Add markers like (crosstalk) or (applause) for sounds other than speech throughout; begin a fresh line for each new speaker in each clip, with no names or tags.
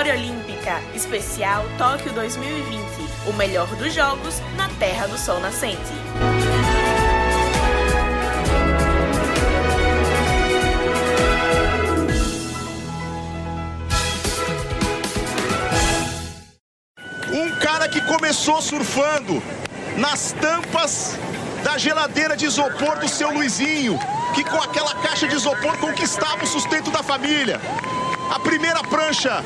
Memória Olímpica, especial Tóquio 2020. O melhor dos jogos na Terra do Sol Nascente.
Um cara que começou surfando nas tampas da geladeira de isopor do seu Luizinho, que com aquela caixa de isopor conquistava o sustento da família. A primeira prancha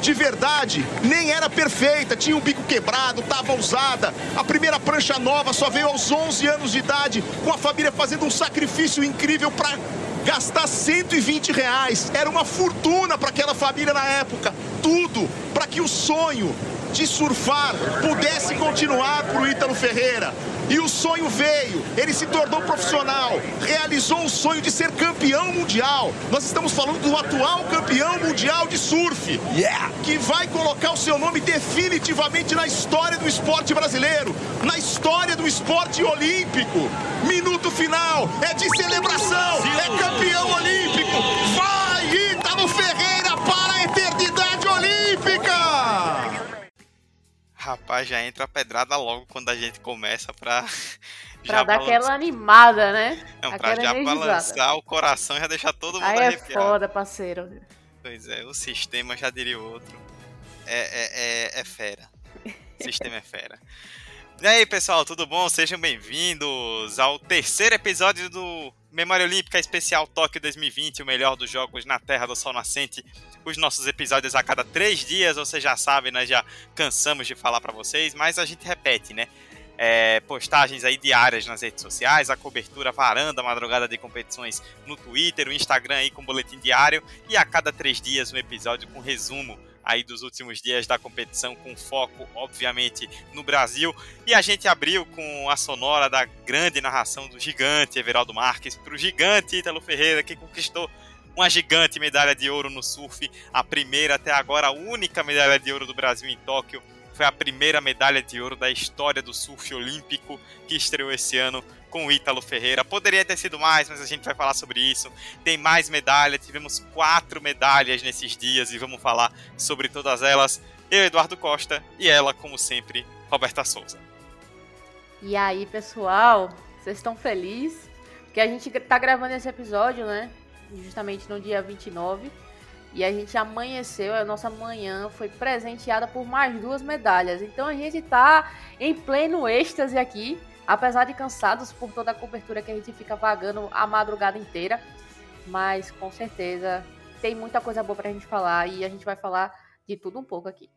de verdade nem era perfeita, tinha um bico quebrado, estava usada. A primeira prancha nova só veio aos 11 anos de idade, com a família fazendo um sacrifício incrível para gastar 120 reais. Era uma fortuna para aquela família na época. Tudo para que o sonho de surfar pudesse continuar para o Ítalo Ferreira. E o sonho veio, ele se tornou profissional, realizou o sonho de ser campeão mundial. Nós estamos falando do atual campeão mundial de surf, yeah. que vai colocar o seu nome definitivamente na história do esporte brasileiro, na história do esporte olímpico. Minuto final, é de celebração, é campeão olímpico. Vai, Ítalo Ferreira,
Rapaz, já entra a pedrada logo quando a gente começa pra. (laughs)
Pra dar aquela animada, né?
Não, pra já energizada. balançar o coração e já deixar todo mundo
Aí
arrepiado.
é foda, parceiro.
Pois é, o sistema já diria o outro. É, é, é, é fera. O sistema é fera. E aí, pessoal, tudo bom? Sejam bem-vindos ao terceiro episódio do Memória Olímpica Especial Tóquio 2020, o melhor dos jogos na Terra do Sol Nascente. Os nossos episódios a cada três dias, vocês já sabem, nós já cansamos de falar para vocês, mas a gente repete, né? É, postagens aí diárias nas redes sociais, a cobertura varanda, madrugada de competições no Twitter, o Instagram aí com boletim diário e a cada três dias um episódio com resumo aí dos últimos dias da competição, com foco, obviamente, no Brasil. E a gente abriu com a sonora da grande narração do gigante Everaldo Marques para o gigante Ítalo Ferreira, que conquistou uma gigante medalha de ouro no surf, a primeira até agora, a única medalha de ouro do Brasil em Tóquio. Foi a primeira medalha de ouro da história do surf olímpico que estreou esse ano com o Ítalo Ferreira. Poderia ter sido mais, mas a gente vai falar sobre isso. Tem mais medalha, tivemos quatro medalhas nesses dias e vamos falar sobre todas elas. Eu, Eduardo Costa, e ela, como sempre, Roberta Souza.
E aí, pessoal, vocês estão felizes? Porque a gente tá gravando esse episódio, né? Justamente no dia 29. E a gente amanheceu, a nossa manhã foi presenteada por mais duas medalhas. Então a gente tá em pleno êxtase aqui, apesar de cansados por toda a cobertura que a gente fica vagando a madrugada inteira. Mas com certeza tem muita coisa boa pra gente falar e a gente vai falar de tudo um pouco aqui.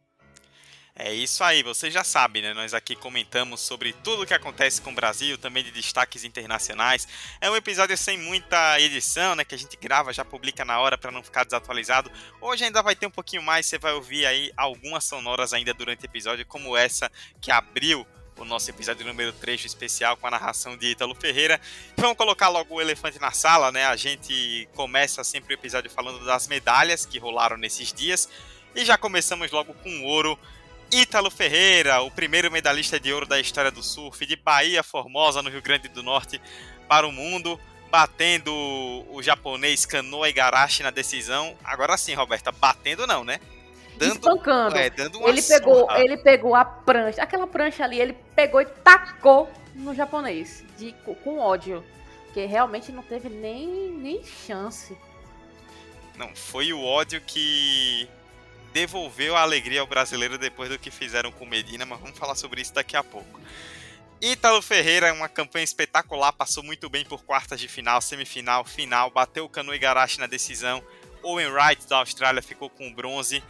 É isso aí, você já sabe, né? Nós aqui comentamos sobre tudo o que acontece com o Brasil, também de destaques internacionais. É um episódio sem muita edição, né? Que a gente grava, já publica na hora para não ficar desatualizado. Hoje ainda vai ter um pouquinho mais, você vai ouvir aí algumas sonoras ainda durante o episódio, como essa que abriu o nosso episódio número 3 especial com a narração de Ítalo Ferreira. Vamos colocar logo o elefante na sala, né? A gente começa sempre o episódio falando das medalhas que rolaram nesses dias. E já começamos logo com ouro Ítalo Ferreira, o primeiro medalhista de ouro da história do surf, de Bahia Formosa, no Rio Grande do Norte, para o mundo, batendo o japonês Kanoa Igarashi na decisão. Agora sim, Roberta, batendo não, né?
Dando, Espancando. É, dando uma ele, pegou, ele pegou a prancha, aquela prancha ali, ele pegou e tacou no japonês, de, com ódio. Porque realmente não teve nem, nem chance.
Não, foi o ódio que devolveu a alegria ao brasileiro depois do que fizeram com Medina, mas vamos falar sobre isso daqui a pouco. Ítalo Ferreira, uma campanha espetacular, passou muito bem por quartas de final, semifinal, final, bateu o Cano Igarashi na decisão. Owen Wright da Austrália ficou com o bronze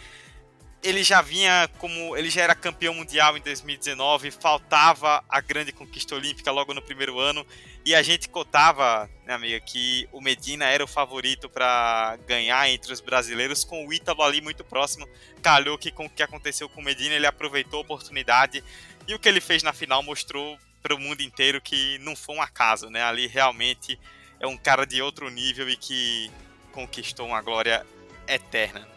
ele já vinha como. Ele já era campeão mundial em 2019, faltava a grande conquista olímpica logo no primeiro ano. E a gente cotava, né, amiga, que o Medina era o favorito para ganhar entre os brasileiros, com o Ítalo ali muito próximo. Calhou que com o que aconteceu com o Medina, ele aproveitou a oportunidade. E o que ele fez na final mostrou para o mundo inteiro que não foi um acaso, né? Ali realmente é um cara de outro nível e que conquistou uma glória eterna.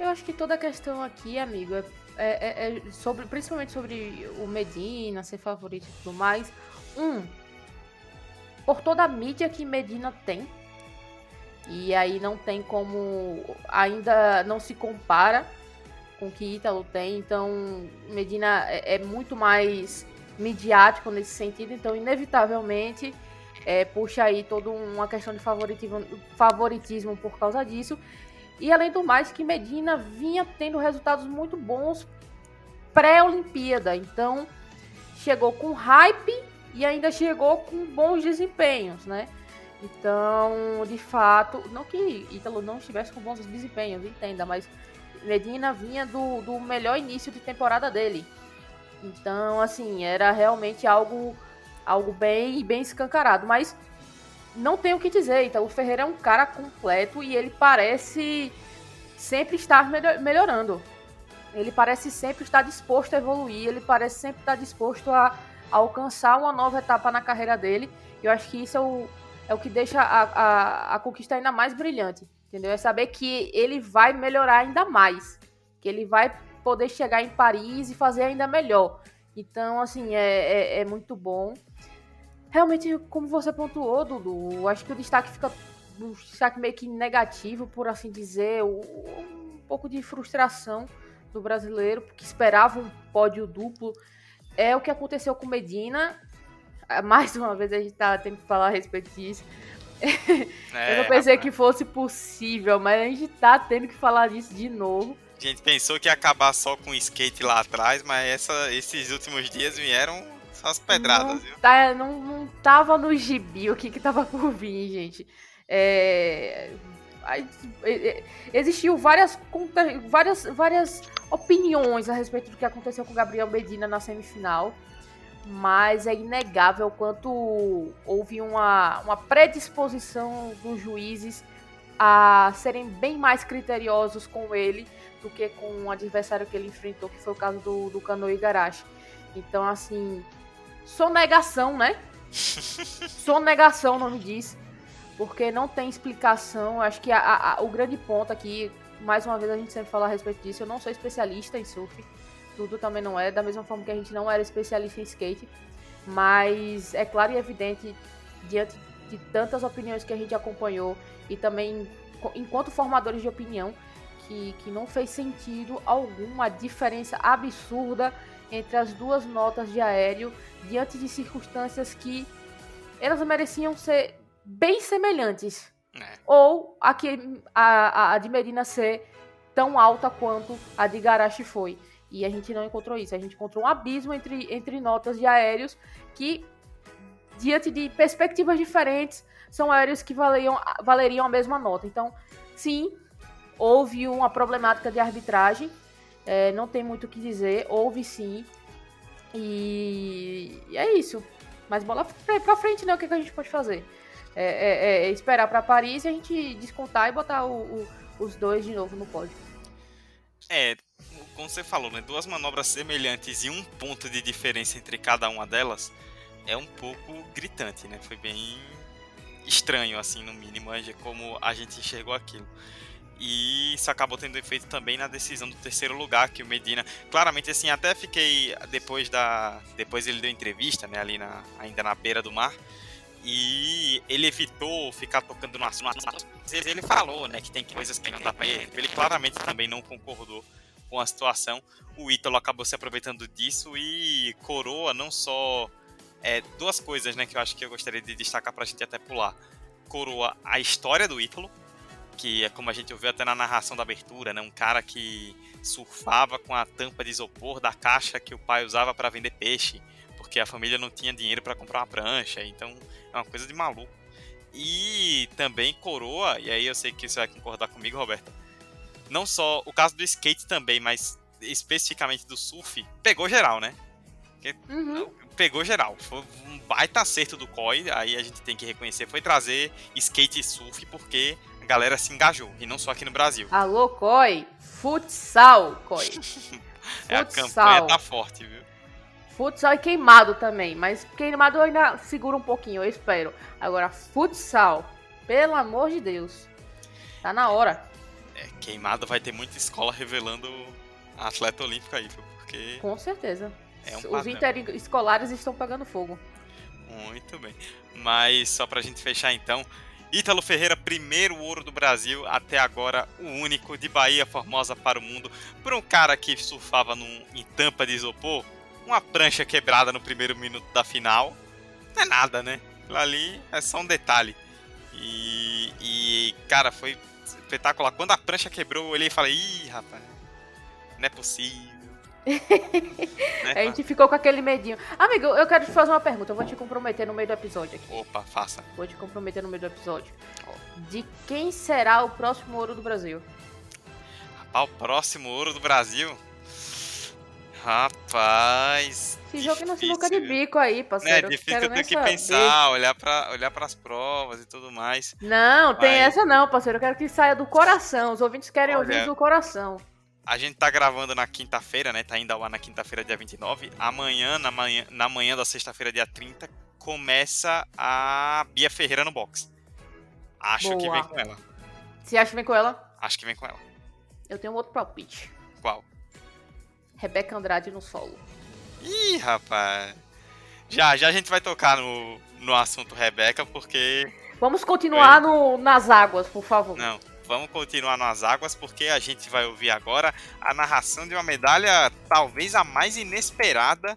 Eu acho que toda a questão aqui, amigo, é, é, é sobre, principalmente sobre o Medina ser favorito e tudo mais. Um, por toda a mídia que Medina tem. E aí não tem como. Ainda não se compara com o que Ítalo tem. Então, Medina é, é muito mais midiático nesse sentido. Então, inevitavelmente, é, puxa aí toda uma questão de favoritismo, favoritismo por causa disso. E além do mais, que Medina vinha tendo resultados muito bons pré-Olimpíada. Então, chegou com hype e ainda chegou com bons desempenhos, né? Então, de fato, não que Ítalo não estivesse com bons desempenhos, entenda, mas Medina vinha do, do melhor início de temporada dele. Então, assim, era realmente algo algo bem bem escancarado, mas não tenho o que dizer, então o Ferreira é um cara completo e ele parece sempre estar melhorando. Ele parece sempre estar disposto a evoluir, ele parece sempre estar disposto a, a alcançar uma nova etapa na carreira dele. E eu acho que isso é o, é o que deixa a, a, a conquista ainda mais brilhante. Entendeu? É saber que ele vai melhorar ainda mais. Que ele vai poder chegar em Paris e fazer ainda melhor. Então, assim, é, é, é muito bom. Realmente, como você pontuou, Dudu, acho que o destaque fica um destaque meio que negativo, por assim dizer, um pouco de frustração do brasileiro, porque esperava um pódio duplo. É o que aconteceu com Medina. Mais uma vez a gente tá tendo que falar a respeito disso. É, eu não pensei rapaz. que fosse possível, mas a gente tá tendo que falar disso de novo.
A gente pensou que ia acabar só com o skate lá atrás, mas essa, esses últimos dias vieram só as pedradas,
não,
viu?
Tá, não, não tava no gibi o que que tava por vir, gente. É, existiu várias, várias, várias opiniões a respeito do que aconteceu com Gabriel Medina na semifinal, mas é inegável quanto houve uma, uma predisposição dos juízes a serem bem mais criteriosos com ele do que com o adversário que ele enfrentou, que foi o caso do, do Kano Igarashi. Então, assim, sonegação, né? (laughs) sonegação, o nome diz. Porque não tem explicação. Acho que a, a, o grande ponto aqui, mais uma vez a gente sempre fala a respeito disso, eu não sou especialista em surf, tudo também não é, da mesma forma que a gente não era especialista em skate, mas é claro e evidente, diante de tantas opiniões que a gente acompanhou e também enquanto formadores de opinião, que, que não fez sentido algum a diferença absurda entre as duas notas de aéreo diante de circunstâncias que elas mereciam ser bem semelhantes. É. Ou a, que, a, a, de Medina ser tão alta quanto a de Garashi foi. E a gente não encontrou isso. A gente encontrou um abismo entre, entre notas de aéreos que, diante de perspectivas diferentes, são aéreos que valeriam, valeriam a mesma nota. Então, sim, houve uma problemática de arbitragem. É, não tem muito o que dizer. Houve sim. E, e é isso. Mas bola pra frente, né? O que, que a gente pode fazer? É, é, é esperar para Paris e a gente descontar e botar o, o, os dois de novo no pódio.
É, como você falou, né? Duas manobras semelhantes e um ponto de diferença entre cada uma delas é um pouco gritante, né? Foi bem estranho, assim, no mínimo, como a gente enxergou aquilo. E isso acabou tendo efeito também na decisão do terceiro lugar, que o Medina. Claramente, assim, até fiquei. Depois da. Depois ele deu entrevista, né? Ali na, ainda na beira do mar. E ele evitou ficar tocando no assunto. Ele falou, né, que tem coisas que não dá pra ele. Ele claramente também não concordou com a situação. O Ítalo acabou se aproveitando disso e coroa não só é, duas coisas, né, que eu acho que eu gostaria de destacar pra gente até pular. Coroa a história do Ítalo, que é como a gente ouviu até na narração da abertura, né, um cara que surfava com a tampa de isopor da caixa que o pai usava para vender peixe porque a família não tinha dinheiro para comprar uma prancha, então é uma coisa de maluco. E também coroa, e aí eu sei que você vai concordar comigo, Roberto. Não só o caso do skate também, mas especificamente do surf, pegou geral, né? Uhum. Pegou geral. Foi um baita acerto do COI, aí a gente tem que reconhecer, foi trazer skate e surf porque galera se engajou, e não só aqui no Brasil.
Alô, COI! Futsal, COI! (laughs)
é, a campanha tá forte, viu?
Futsal e queimado também, mas queimado eu ainda segura um pouquinho, eu espero. Agora, futsal, pelo amor de Deus, tá na hora.
É, queimado vai ter muita escola revelando a atleta olímpica aí, porque...
Com certeza. É um Os interescolares estão pegando fogo.
Muito bem. Mas só pra gente fechar então, Ítalo Ferreira, primeiro ouro do Brasil, até agora o único de Bahia Formosa para o mundo. Por um cara que surfava num, em tampa de isopor, uma prancha quebrada no primeiro minuto da final. Não é nada, né? Aquilo ali é só um detalhe. E, e cara, foi espetacular. Quando a prancha quebrou, eu olhei e falei: ih, rapaz, não é possível.
Né? (laughs) A gente ficou com aquele medinho. Amigo, eu quero te fazer uma pergunta. Eu vou te comprometer no meio do episódio aqui.
Opa, faça.
Vou te comprometer no meio do episódio. De quem será o próximo ouro do Brasil?
Rapaz, o próximo ouro do Brasil? Rapaz.
Esse jogo não se boca de bico aí, parceiro.
É difícil eu ter que pensar, olhar para olhar as provas e tudo mais.
Não, tem essa não, parceiro. Eu quero que saia do coração. Os ouvintes querem Olha, ouvir do coração.
A gente tá gravando na quinta-feira, né? Tá indo ao ar na quinta-feira, dia 29. Amanhã, na manhã, na manhã da sexta-feira, dia 30, começa a Bia Ferreira no box. Acho Boa. que vem com ela.
Você acha que vem com ela?
Acho que vem com ela.
Eu tenho um outro palpite.
Qual?
Rebeca Andrade no solo.
Ih, rapaz. Já, já a gente vai tocar no, no assunto Rebeca, porque.
Vamos continuar é. no, nas águas, por favor.
Não, vamos continuar nas águas, porque a gente vai ouvir agora a narração de uma medalha talvez a mais inesperada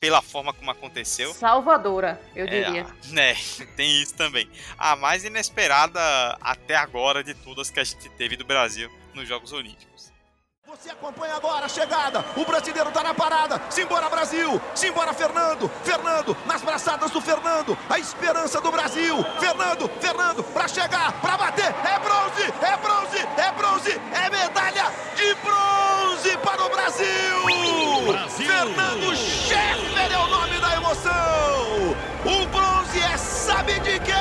pela forma como aconteceu.
Salvadora, eu diria.
É, (laughs) né, tem isso também. A mais inesperada até agora de todas que a gente teve do Brasil nos Jogos Olímpicos.
Você acompanha agora a chegada. O brasileiro tá na parada. Simbora Brasil. Simbora Fernando. Fernando nas braçadas do Fernando. A esperança do Brasil. Fernando, Fernando para chegar, para bater. É bronze, é bronze, é bronze, é medalha de bronze para o Brasil. Brasil. Fernando Scheffer é o nome da emoção. O bronze é sabe de quem?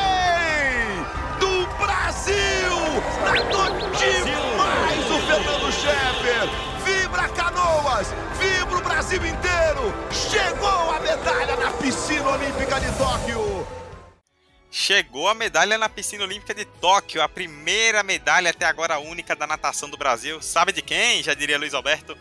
Do Brasil. Nadou demais o Fernando Scheffer. Vibra Canoas, vibra o Brasil inteiro. Chegou a medalha na piscina olímpica de Tóquio.
Chegou a medalha na piscina olímpica de Tóquio, a primeira medalha até agora única da natação do Brasil. Sabe de quem? Já diria Luiz Alberto.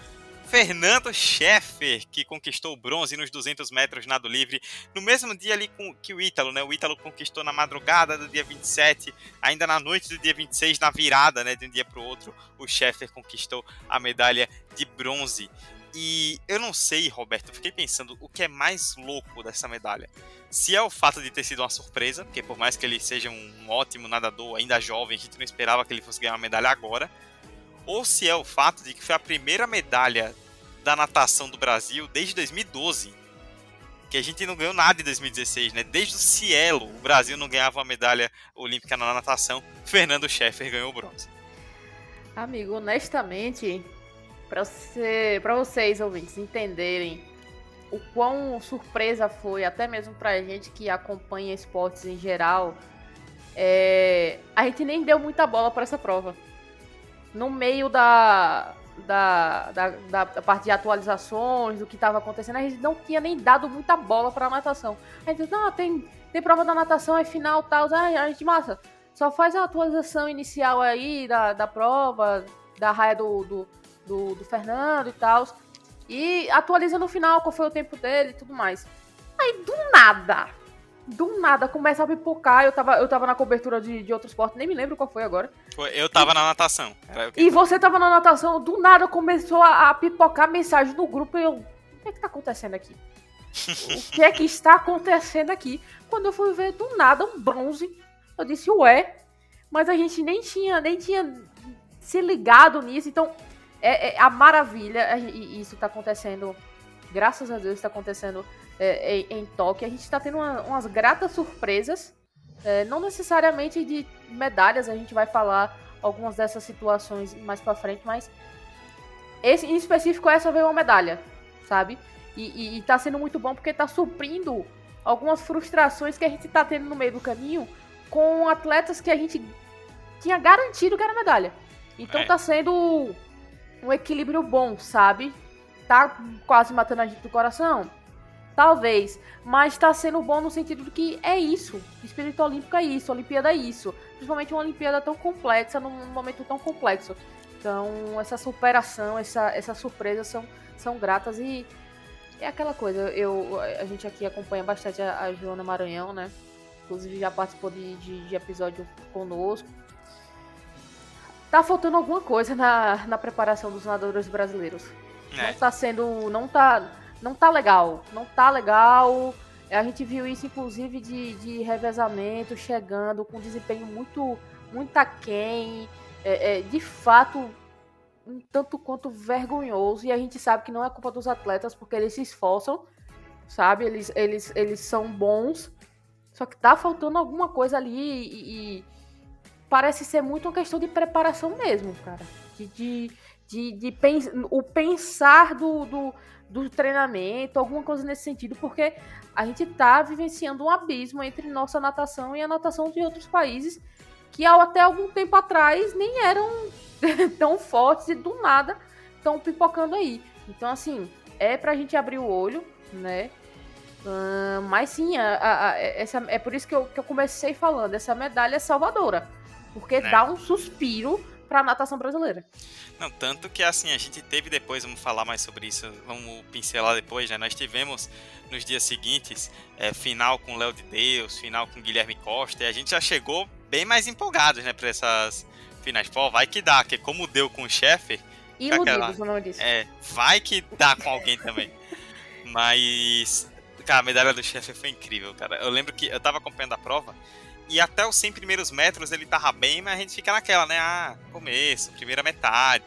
Fernando Scheffer, que conquistou o bronze nos 200 metros nado livre, no mesmo dia ali com, que o Ítalo, né? O Ítalo conquistou na madrugada do dia 27, ainda na noite do dia 26, na virada, né, de um dia para o outro, o Scheffer conquistou a medalha de bronze. E eu não sei, Roberto, eu fiquei pensando o que é mais louco dessa medalha. Se é o fato de ter sido uma surpresa, porque por mais que ele seja um ótimo nadador, ainda jovem, a gente não esperava que ele fosse ganhar uma medalha agora, ou se é o fato de que foi a primeira medalha da natação do Brasil desde 2012. Que a gente não ganhou nada em 2016, né? Desde o Cielo, o Brasil não ganhava uma medalha olímpica na natação. (laughs) Fernando Scheffer ganhou o bronze.
Amigo, honestamente, para você, vocês ouvintes entenderem o quão surpresa foi, até mesmo pra gente que acompanha esportes em geral, é... a gente nem deu muita bola para essa prova. No meio da, da, da, da, parte de atualizações, do que estava acontecendo, a gente não tinha nem dado muita bola para a natação. A gente não, tem, tem prova da natação, é final tal. A gente, massa, só faz a atualização inicial aí da, da prova, da raia do, do, do, do Fernando e tal. E atualiza no final qual foi o tempo dele e tudo mais. Aí, do nada, do nada começa a pipocar. Eu tava, eu tava na cobertura de, de outro esporte, nem me lembro qual foi agora.
Eu tava e, na natação.
E você tava na natação, do nada começou a, a pipocar mensagem no grupo e eu. O que é que tá acontecendo aqui? (laughs) o que é que está acontecendo aqui? Quando eu fui ver do nada um bronze, eu disse, ué, mas a gente nem tinha, nem tinha se ligado nisso, então é, é a maravilha, e isso tá acontecendo, graças a Deus, está acontecendo é, em, em Tóquio, a gente está tendo uma, umas gratas surpresas, é, não necessariamente de medalhas, a gente vai falar algumas dessas situações mais para frente, mas esse em específico essa veio uma medalha, sabe? E, e, e tá sendo muito bom porque tá suprindo algumas frustrações que a gente tá tendo no meio do caminho com atletas que a gente tinha garantido que era medalha. Então é. tá sendo um equilíbrio bom, sabe? Tá quase matando a gente do coração? Talvez. Mas tá sendo bom no sentido de que é isso. Espírito olímpico é isso, Olimpíada é isso. Principalmente uma Olimpíada tão complexa, num momento tão complexo. Então, essa superação, essa, essa surpresa são, são gratas e é aquela coisa. Eu, a gente aqui acompanha bastante a, a Joana Maranhão, né? inclusive já participou de, de, de episódio conosco. Tá faltando alguma coisa na, na preparação dos nadadores brasileiros. É. Não tá sendo. Não tá, não tá legal. Não tá legal. A gente viu isso, inclusive, de, de revezamento, chegando com desempenho muito, muito aquém. É, é, de fato, um tanto quanto vergonhoso. E a gente sabe que não é culpa dos atletas, porque eles se esforçam, sabe? Eles, eles, eles são bons. Só que tá faltando alguma coisa ali e, e parece ser muito uma questão de preparação mesmo, cara. De, de, de, de pens o pensar do, do, do, treinamento, alguma coisa nesse sentido, porque a gente tá vivenciando um abismo entre nossa natação e a natação de outros países que até algum tempo atrás nem eram (laughs) tão fortes e do nada estão pipocando aí. Então, assim, é pra gente abrir o olho, né? Uh, mas sim, a, a, a, essa, é por isso que eu, que eu comecei falando, essa medalha é salvadora. Porque né? dá um suspiro para a natação brasileira.
Não, tanto que assim, a gente teve depois, vamos falar mais sobre isso, vamos pincelar depois, né? Nós tivemos nos dias seguintes é, final com Léo de Deus, final com Guilherme Costa, e a gente já chegou bem mais empolgados, né, para essas finais. Pô, vai que dá, que como deu com o chefe.
Iludidos, aquela, o disso.
É, vai que dá com alguém também. Mas, cara, a medalha do chefe foi incrível, cara. Eu lembro que eu tava acompanhando a prova e até os 100 primeiros metros ele tava bem, mas a gente fica naquela, né? Ah, começo, primeira metade.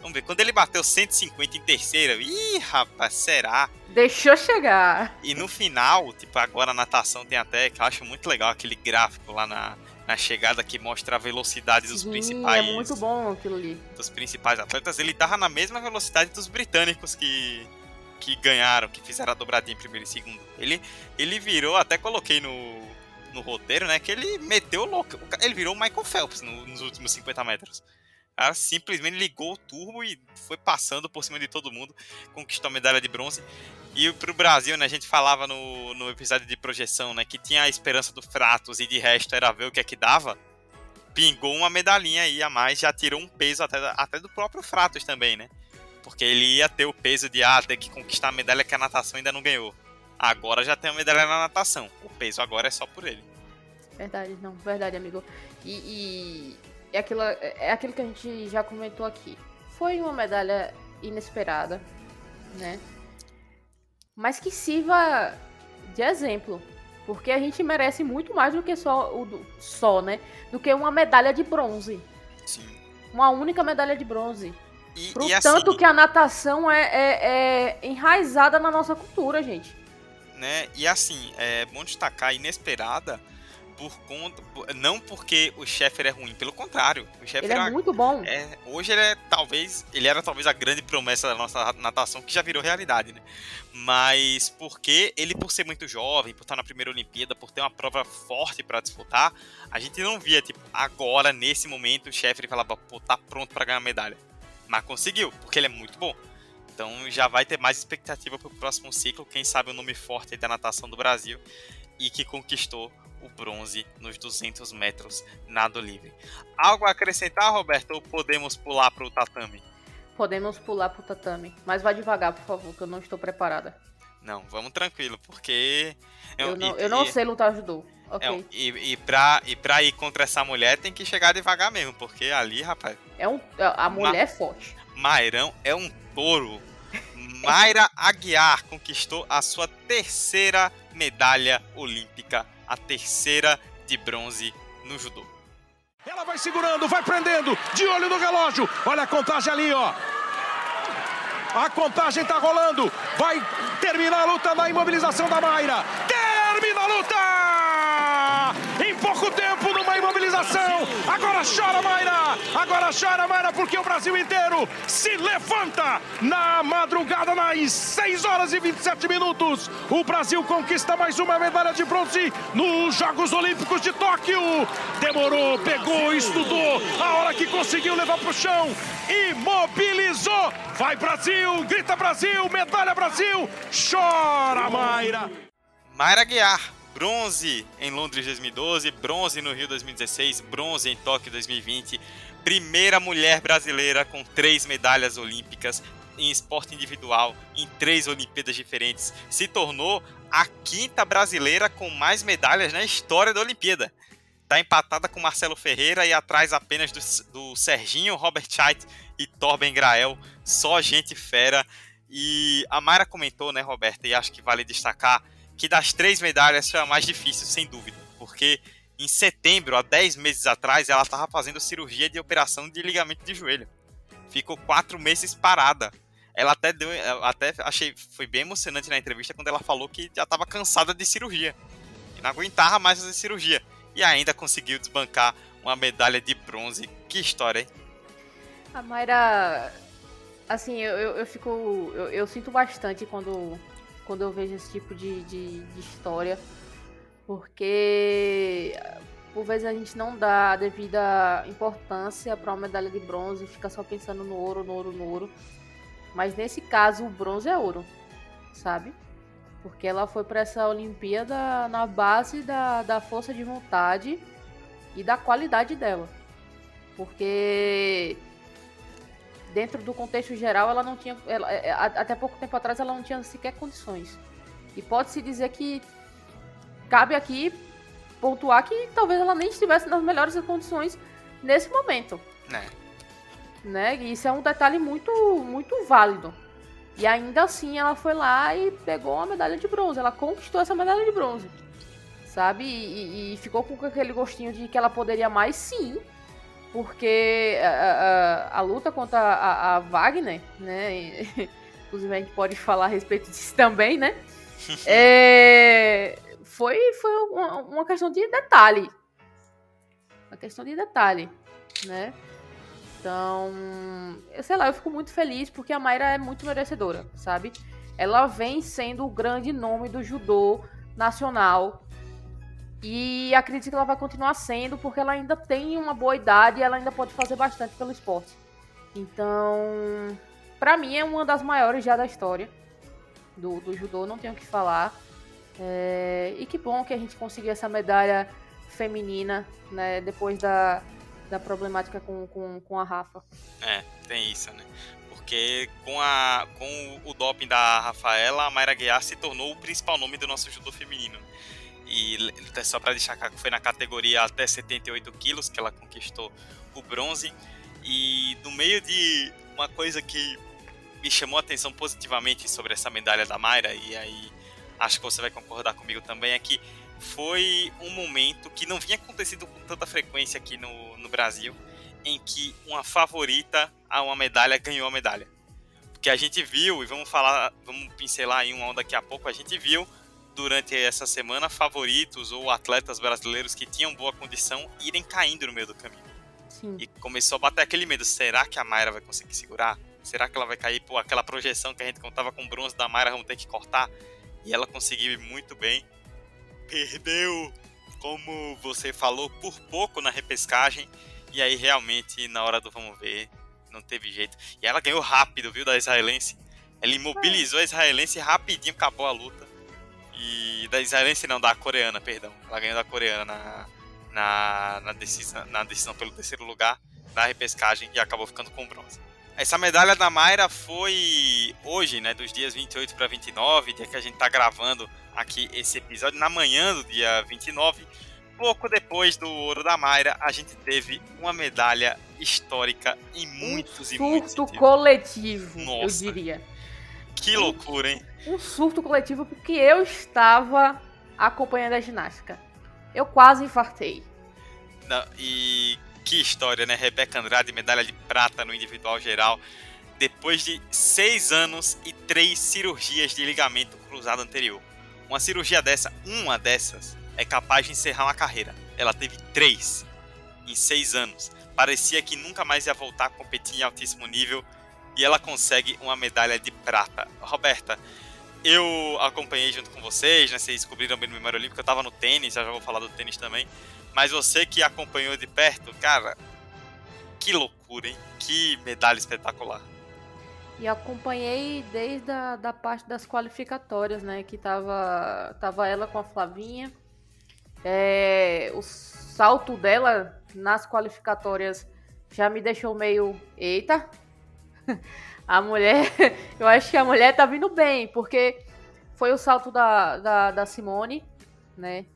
Vamos ver, quando ele bateu 150 em terceira, ih, rapaz, será?
Deixou chegar.
E no final, tipo, agora a natação tem até, que eu acho muito legal, aquele gráfico lá na, na chegada que mostra a velocidade dos
Sim,
principais.
É muito bom aquilo ali.
Dos principais atletas. Ele tava na mesma velocidade dos britânicos que, que ganharam, que fizeram a dobradinha em primeiro e segundo. Ele, ele virou, até coloquei no, no roteiro, né? Que ele meteu louco. Ele virou o Michael Phelps no, nos últimos 50 metros. Cara simplesmente ligou o turbo e foi passando por cima de todo mundo, conquistou a medalha de bronze. E pro Brasil, né, a gente falava no, no episódio de projeção, né, que tinha a esperança do Fratos e de resto era ver o que é que dava. Pingou uma medalhinha aí a mais, já tirou um peso até, até do próprio Fratos também, né? Porque ele ia ter o peso de ah, ter que conquistar a medalha que a natação ainda não ganhou. Agora já tem a medalha na natação. O peso agora é só por ele.
Verdade, não, verdade, amigo. E, e é, aquilo, é aquilo que a gente já comentou aqui. Foi uma medalha inesperada, né? mas que sirva de exemplo. Porque a gente merece muito mais do que só, o, só né? Do que uma medalha de bronze.
Sim.
Uma única medalha de bronze.
E,
Pro
e
tanto
assim,
que a natação é, é, é, enraizada na nossa cultura, gente.
Né? E assim, é bom destacar, inesperada, por conta. Não porque o Sheffer é ruim, pelo contrário. O
ele é muito bom.
É, hoje ele é talvez. Ele era talvez a grande promessa da nossa natação que já virou realidade, né? Mas porque ele, por ser muito jovem, por estar na primeira Olimpíada, por ter uma prova forte para disputar, a gente não via, tipo, agora, nesse momento, o Sheffer falava, pô, tá pronto para ganhar medalha. Mas conseguiu, porque ele é muito bom. Então já vai ter mais expectativa para o próximo ciclo, quem sabe o nome forte da natação do Brasil e que conquistou o bronze nos 200 metros nado livre. Algo a acrescentar, Roberto, ou podemos pular para o tatame?
Podemos pular para o tatame, mas vá devagar, por favor, que eu não estou preparada.
Não, vamos tranquilo, porque...
Eu, eu não, e, eu não sei lutar judô. Okay.
É, e, e, pra, e pra ir contra essa mulher tem que chegar devagar mesmo, porque ali, rapaz...
É um, a mulher Ma é forte.
Mairão é um touro. Mayra Aguiar conquistou a sua terceira medalha olímpica a terceira de bronze no judô.
Ela vai segurando, vai prendendo, de olho no relógio. Olha a contagem ali, ó. A contagem tá rolando. Vai terminar a luta na imobilização da Mayra. Termina a luta! Em pouco tempo, numa imobilização. Agora chora, Mayra! Agora chora, Mayra, porque o Brasil inteiro se levanta na madrugada, nas 6 horas e 27 minutos. O Brasil conquista mais uma medalha de bronze nos Jogos Olímpicos de Tóquio. Demorou, pegou, estudou. A hora que conseguiu levar pro chão, imobilizou. Vai, Brasil! Grita, Brasil! Medalha, Brasil! Chora, Mayra!
Mayra Guiar bronze em Londres 2012, bronze no Rio 2016, bronze em Tóquio 2020. Primeira mulher brasileira com três medalhas olímpicas em esporte individual em três Olimpíadas diferentes. Se tornou a quinta brasileira com mais medalhas na história da Olimpíada. Está empatada com Marcelo Ferreira e atrás apenas do, do Serginho, Robert Scheidt e Torben Grael. Só gente fera. E a Mayra comentou, né, Roberta, e acho que vale destacar, que das três medalhas foi a mais difícil, sem dúvida. Porque em setembro, há 10 meses atrás, ela estava fazendo cirurgia de operação de ligamento de joelho. Ficou quatro meses parada. Ela até deu, até achei, foi bem emocionante na entrevista quando ela falou que já estava cansada de cirurgia. Que não aguentava mais fazer cirurgia e ainda conseguiu desbancar uma medalha de bronze. Que história, hein?
A Mayra, assim, eu, eu, eu fico. Eu, eu, sinto bastante quando, quando eu vejo esse tipo de, de, de história, porque por vezes a gente não dá a devida importância para uma medalha de bronze, fica só pensando no ouro, no ouro, no ouro. Mas nesse caso, o bronze é ouro, sabe? Porque ela foi para essa Olimpíada na base da, da força de vontade e da qualidade dela. Porque dentro do contexto geral ela não tinha. Ela, é, até pouco tempo atrás ela não tinha sequer condições. E pode-se dizer que cabe aqui pontuar que talvez ela nem estivesse nas melhores condições nesse momento.
Né?
né? E isso é um detalhe muito, muito válido. E ainda assim ela foi lá e pegou uma medalha de bronze. Ela conquistou essa medalha de bronze. Sabe? E, e ficou com aquele gostinho de que ela poderia mais, sim. Porque a, a, a luta contra a, a, Wagner, né? (laughs) Inclusive a gente pode falar a respeito disso também, né? (laughs) é, foi foi uma, questão de detalhe. Uma questão de detalhe, né? Então, eu sei lá, eu fico muito feliz porque a Mayra é muito merecedora, sabe? Ela vem sendo o grande nome do judô nacional. E acredito que ela vai continuar sendo porque ela ainda tem uma boa idade e ela ainda pode fazer bastante pelo esporte. Então, para mim é uma das maiores já da história do, do judô, não tenho o que falar. É, e que bom que a gente conseguiu essa medalha feminina, né, depois da, da problemática com, com, com a Rafa.
É, tem isso, né? Porque com, a, com o doping da Rafaela, a Mayra Guiar se tornou o principal nome do nosso judô feminino. E só para destacar que foi na categoria até 78 quilos que ela conquistou o bronze. E no meio de uma coisa que me chamou a atenção positivamente sobre essa medalha da Mayra, e aí acho que você vai concordar comigo também, é que foi um momento que não vinha acontecendo com tanta frequência aqui no, no Brasil, em que uma favorita a uma medalha ganhou a medalha. Porque a gente viu, e vamos falar, vamos pincelar em onda daqui a pouco, a gente viu durante essa semana favoritos ou atletas brasileiros que tinham boa condição irem caindo no meio do caminho.
Sim.
E começou a bater aquele medo, será que a Mayra vai conseguir segurar? Será que ela vai cair? Pô, aquela projeção que a gente contava com bronze da Mayra, vamos ter que cortar. E ela conseguiu ir muito bem perdeu, como você falou, por pouco na repescagem. E aí realmente, na hora do vamos ver, não teve jeito. E ela ganhou rápido, viu, da israelense. Ela imobilizou a israelense rapidinho, acabou a luta. E da israelense não, da coreana, perdão. Ela ganhou da coreana na, na, na, decisão, na decisão pelo terceiro lugar, na repescagem, e acabou ficando com bronze. Essa medalha da Mayra foi hoje, né, dos dias 28 para 29, dia que a gente tá gravando aqui esse episódio, na manhã do dia 29. Pouco depois do ouro da Mayra, a gente teve uma medalha histórica em muitos
um
e muitos
surto coletivo,
Nossa,
eu diria.
Que loucura, hein?
Um surto coletivo porque eu estava acompanhando a ginástica. Eu quase infartei.
Não, e que história, né? Rebeca Andrade, medalha de prata no individual geral. Depois de seis anos e três cirurgias de ligamento cruzado anterior. Uma cirurgia dessa, uma dessas, é capaz de encerrar uma carreira. Ela teve três em seis anos. Parecia que nunca mais ia voltar a competir em altíssimo nível. E ela consegue uma medalha de prata. Roberta, eu acompanhei junto com vocês, né? Vocês descobriram bem no Memória Olímpica, eu tava no tênis, já vou falar do tênis também. Mas você que acompanhou de perto, cara, que loucura, hein? Que medalha espetacular.
E acompanhei desde a da parte das qualificatórias, né? Que tava, tava ela com a Flavinha. É, o salto dela nas qualificatórias já me deixou meio. Eita! (laughs) A mulher. (laughs) Eu acho que a mulher tá vindo bem, porque foi o salto da, da, da Simone, né?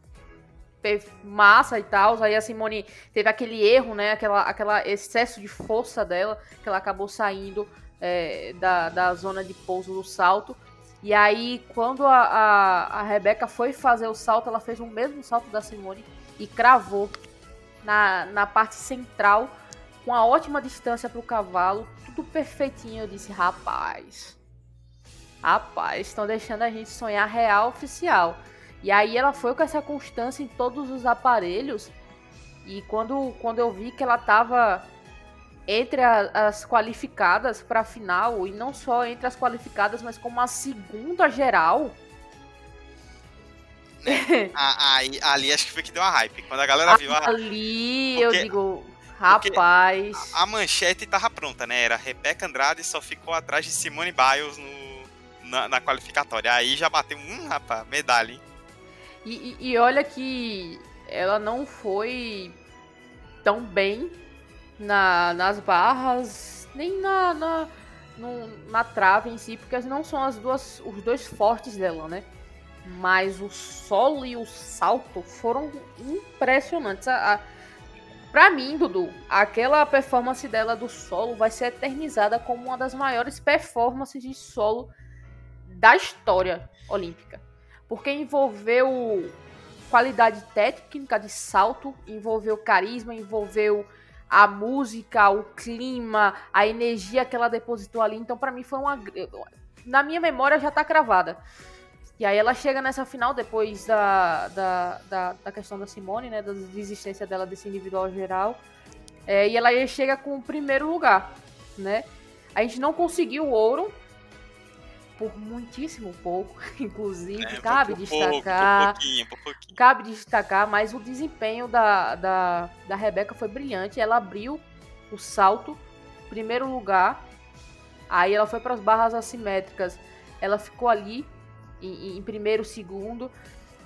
Massa e tal. Aí a Simone teve aquele erro, né? Aquela, aquela excesso de força dela, que ela acabou saindo é, da, da zona de pouso do salto. E aí, quando a, a, a Rebeca foi fazer o salto, ela fez o mesmo salto da Simone e cravou na, na parte central, com a ótima distância para o cavalo, tudo perfeitinho. Eu disse, rapaz, rapaz, estão deixando a gente sonhar real oficial. E aí ela foi com essa constância em todos os aparelhos. E quando, quando eu vi que ela estava entre a, as qualificadas para a final, e não só entre as qualificadas, mas como a segunda geral. (laughs)
Né? aí, ali acho que foi que deu uma hype. Quando a galera viu a.
Ali eu digo, rapaz.
A, a, manchete tava pronta, né? Era Rebeca Andrade só ficou atrás de Simone Biles no, na, na qualificatória. Aí já bateu, um rapaz, medalha, hein?
E, e, olha que ela não foi tão bem na, nas barras, nem na, na, no, na trave em si, porque não são as duas, os dois fortes dela, né? Mas o solo e o salto foram impressionantes. A, a, pra mim, Dudu, aquela performance dela do solo vai ser eternizada como uma das maiores performances de solo da história olímpica porque envolveu qualidade técnica de salto, envolveu carisma, envolveu a música, o clima, a energia que ela depositou ali. Então, para mim, foi uma. Na minha memória já tá cravada. E aí ela chega nessa final depois da, da, da, da questão da Simone, né? Da desistência dela desse individual geral. É, e ela chega com o primeiro lugar, né? A gente não conseguiu o ouro, por muitíssimo pouco, (laughs) inclusive, é, cabe por destacar. Pouco, por pouquinho, por pouquinho. Cabe destacar, mas o desempenho da, da, da Rebeca foi brilhante. Ela abriu o salto, primeiro lugar. Aí ela foi para as barras assimétricas. Ela ficou ali em, em primeiro, segundo.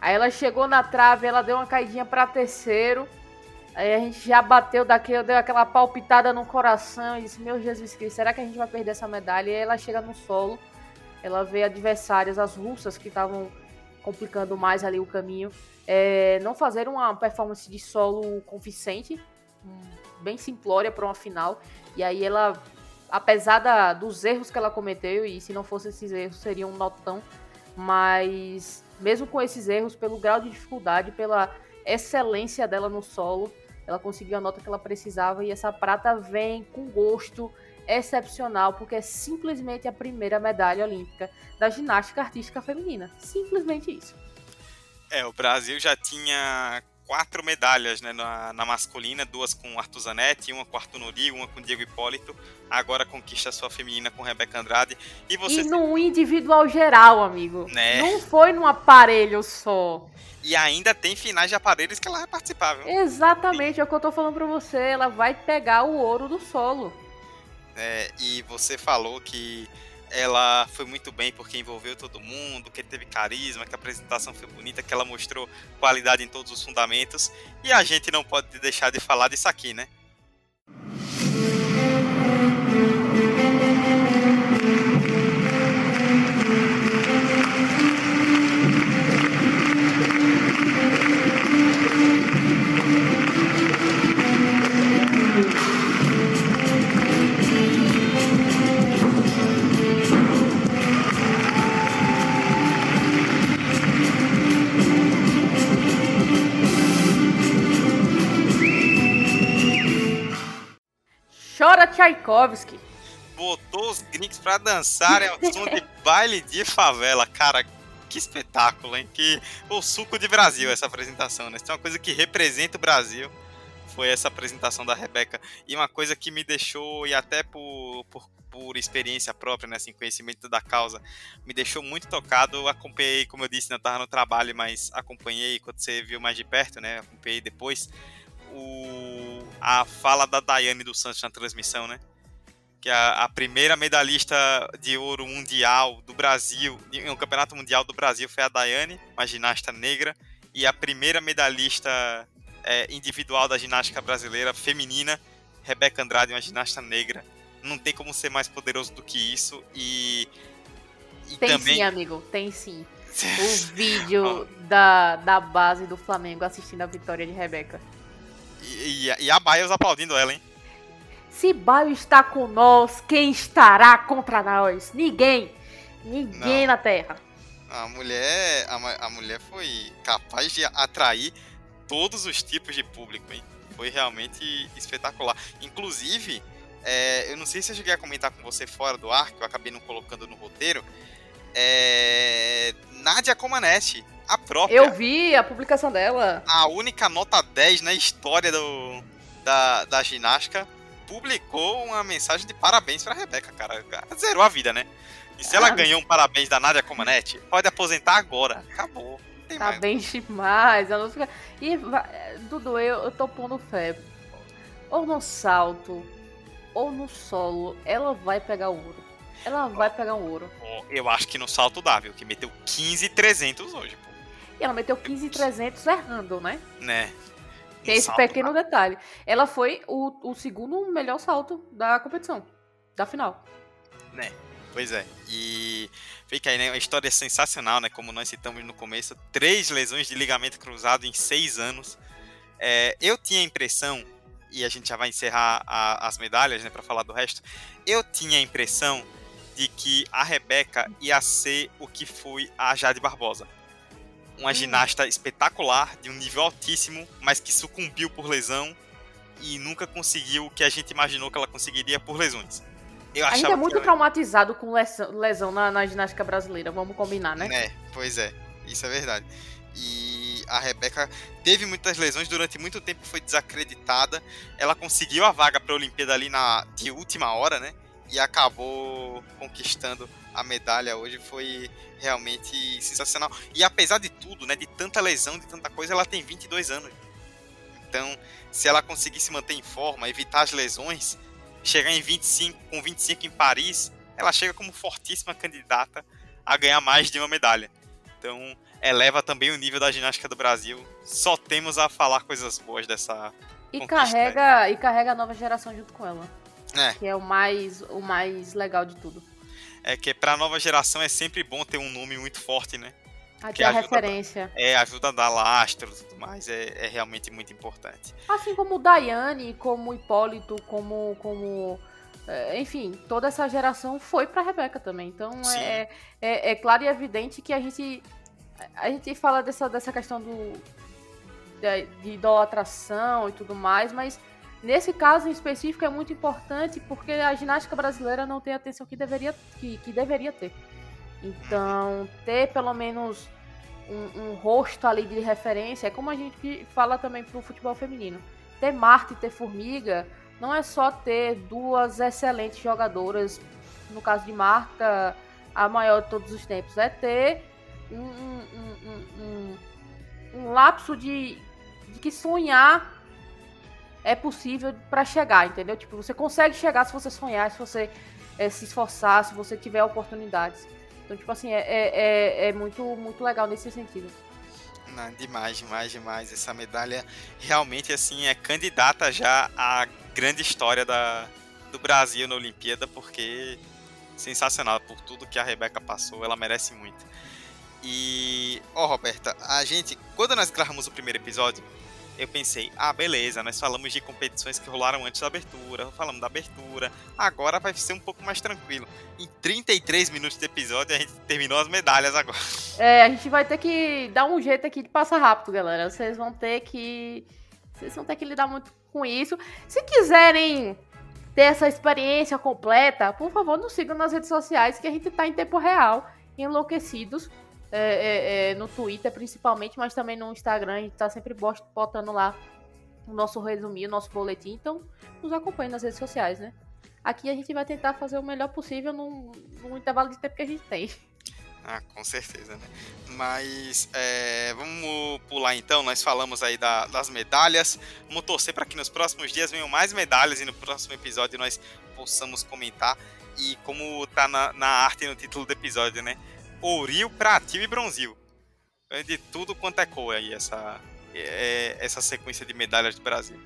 Aí ela chegou na trave, ela deu uma caidinha para terceiro. Aí a gente já bateu daquele, deu aquela palpitada no coração e disse: Meu Jesus Cristo, será que a gente vai perder essa medalha? E aí ela chega no solo ela vê adversárias, as russas, que estavam complicando mais ali o caminho, é, não fazer uma performance de solo convincente, bem simplória para uma final. E aí ela, apesar da, dos erros que ela cometeu, e se não fosse esses erros seria um notão, mas mesmo com esses erros, pelo grau de dificuldade, pela excelência dela no solo, ela conseguiu a nota que ela precisava. E essa prata vem com gosto, excepcional, porque é simplesmente a primeira medalha olímpica da ginástica artística feminina. Simplesmente isso.
É, o Brasil já tinha quatro medalhas né, na, na masculina, duas com Arthur Zanetti, uma com Arthur Nori, uma com Diego Hipólito. Agora conquista a sua feminina com Rebeca Andrade. E, você...
e no individual geral, amigo. Né? Não foi num aparelho só.
E ainda tem finais de aparelhos que ela vai participar, viu?
Exatamente, é o que eu tô falando pra você. Ela vai pegar o ouro do solo.
É, e você falou que ela foi muito bem porque envolveu todo mundo, que teve carisma, que a apresentação foi bonita, que ela mostrou qualidade em todos os fundamentos. E a gente não pode deixar de falar disso aqui, né?
Chora Tchaikovsky.
Botou os gringos pra dançar ao som de (laughs) baile de favela. Cara, que espetáculo, hein? Que o suco de Brasil essa apresentação, né? Se tem uma coisa que representa o Brasil, foi essa apresentação da Rebeca. E uma coisa que me deixou, e até por, por, por experiência própria, né, assim, conhecimento da causa, me deixou muito tocado. acompanhei, como eu disse, não estava no trabalho, mas acompanhei quando você viu mais de perto, né? Acompanhei depois o, a fala da Daiane dos Santos na transmissão, né? Que a, a primeira medalhista de ouro mundial do Brasil, em um campeonato mundial do Brasil, foi a Daiane, uma ginasta negra, e a primeira medalhista é, individual da ginástica brasileira feminina, Rebeca Andrade, uma ginasta negra. Não tem como ser mais poderoso do que isso e,
e tem também... sim, amigo, tem sim. (laughs) o vídeo da, da base do Flamengo assistindo a vitória de Rebeca.
E, e, e a Bios aplaudindo ela, hein?
Se Baio está com nós, quem estará contra nós? Ninguém. Ninguém Não. na Terra.
A mulher, a, a mulher foi capaz de atrair todos os tipos de público, hein? Foi realmente espetacular. Inclusive, é, eu não sei se eu cheguei a comentar com você fora do ar, que eu acabei não colocando no roteiro. É, Nadia Comaneci, a própria.
Eu vi a publicação dela.
A única nota 10 na história do, da, da ginástica publicou uma mensagem de parabéns pra Rebeca, cara. Zerou a vida, né? E se ela ah. ganhou um parabéns da Nadia Comaneci, pode aposentar agora. Acabou.
Tá mais. bem demais. A música... E, Dudu, eu, eu tô pondo fé. Ou no salto, ou no solo, ela vai pegar o ouro. Ela vai pegar o ouro.
Eu acho que no salto dá, viu? Que meteu 15,300 hoje.
E ela meteu 15,300 errando, né?
Né?
Tem esse pequeno detalhe. Ela foi o, o segundo melhor salto da competição. Da final.
Né? Pois é. E fica aí, né? Uma história sensacional, né? Como nós citamos no começo. Três lesões de ligamento cruzado em seis anos. É, eu tinha a impressão, e a gente já vai encerrar a, as medalhas, né? Pra falar do resto. Eu tinha a impressão de que a Rebeca ia ser o que foi a Jade Barbosa. Uma hum. ginasta espetacular, de um nível altíssimo, mas que sucumbiu por lesão e nunca conseguiu o que a gente imaginou que ela conseguiria por lesões.
Eu a gente é muito traumatizado com lesão, lesão na, na, ginástica brasileira, vamos combinar, né?
É, pois é, isso é verdade. E a Rebeca teve muitas lesões, durante muito tempo foi desacreditada. Ela conseguiu a vaga para a Olimpíada ali na de última hora, né? E acabou conquistando a medalha hoje. Foi realmente sensacional. E apesar de tudo, né, de tanta lesão, de tanta coisa, ela tem 22 anos. Então, se ela conseguir se manter em forma, evitar as lesões, chegar em 25, com 25 em Paris, ela chega como fortíssima candidata a ganhar mais de uma medalha. Então, eleva também o nível da ginástica do Brasil. Só temos a falar coisas boas dessa
e carrega e carrega a nova geração junto com ela. É. Que é o mais o mais legal de tudo.
É que para a nova geração é sempre bom ter um nome muito forte, né?
Aqui a referência.
É, ajuda a dar lastro e tudo mais, é, é, realmente muito importante.
Assim como o Daiane, como o Hipólito, como. como é, enfim, toda essa geração foi pra Rebeca também. Então é, é, é, claro e evidente que a gente. A gente fala dessa, dessa questão do. De, de idolatração e tudo mais, mas nesse caso em específico é muito importante porque a ginástica brasileira não tem a atenção que deveria, que, que deveria ter. Então, ter pelo menos um, um, rosto ali de referência é como a gente fala também pro futebol feminino. Ter Marte e ter Formiga não é só ter duas excelentes jogadoras, no caso de Marta, a maior de todos os tempos, é ter um, um, um lapso de, de que sonhar é possível para chegar, entendeu? Tipo, você consegue chegar se você sonhar, se você é, se esforçar, se você tiver oportunidades. Então, tipo assim, é, é, é, é muito, muito legal nesse sentido.
Não, demais, demais, demais. Essa medalha realmente, assim, é candidata já à grande história da, do Brasil na Olimpíada, porque sensacional por tudo que a Rebeca passou, ela merece muito. E, ó, oh, Roberta, a gente, quando nós gravamos o primeiro episódio, eu pensei, ah, beleza, nós falamos de competições que rolaram antes da abertura, falamos da abertura, agora vai ser um pouco mais tranquilo. Em 33 minutos de episódio, a gente terminou as medalhas agora.
É, a gente vai ter que dar um jeito aqui de passar rápido, galera. Vocês vão ter que. Vocês vão ter que lidar muito com isso. Se quiserem ter essa experiência completa, por favor, nos sigam nas redes sociais que a gente tá em tempo real, enlouquecidos é, é, é, no Twitter principalmente, mas também no Instagram. A gente tá sempre botando lá o nosso resuminho, o nosso boletim. Então, nos acompanhe nas redes sociais, né? Aqui a gente vai tentar fazer o melhor possível num intervalo de tempo que a gente tem.
Ah, com certeza, né? Mas é, vamos pular então. Nós falamos aí da, das medalhas. Vamos torcer para que nos próximos dias venham mais medalhas e no próximo episódio nós possamos comentar. E como tá na, na arte no título do episódio, né? Ouril, pratinho e bronzil. É de tudo quanto é cor aí essa, é, essa sequência de medalhas do Brasil.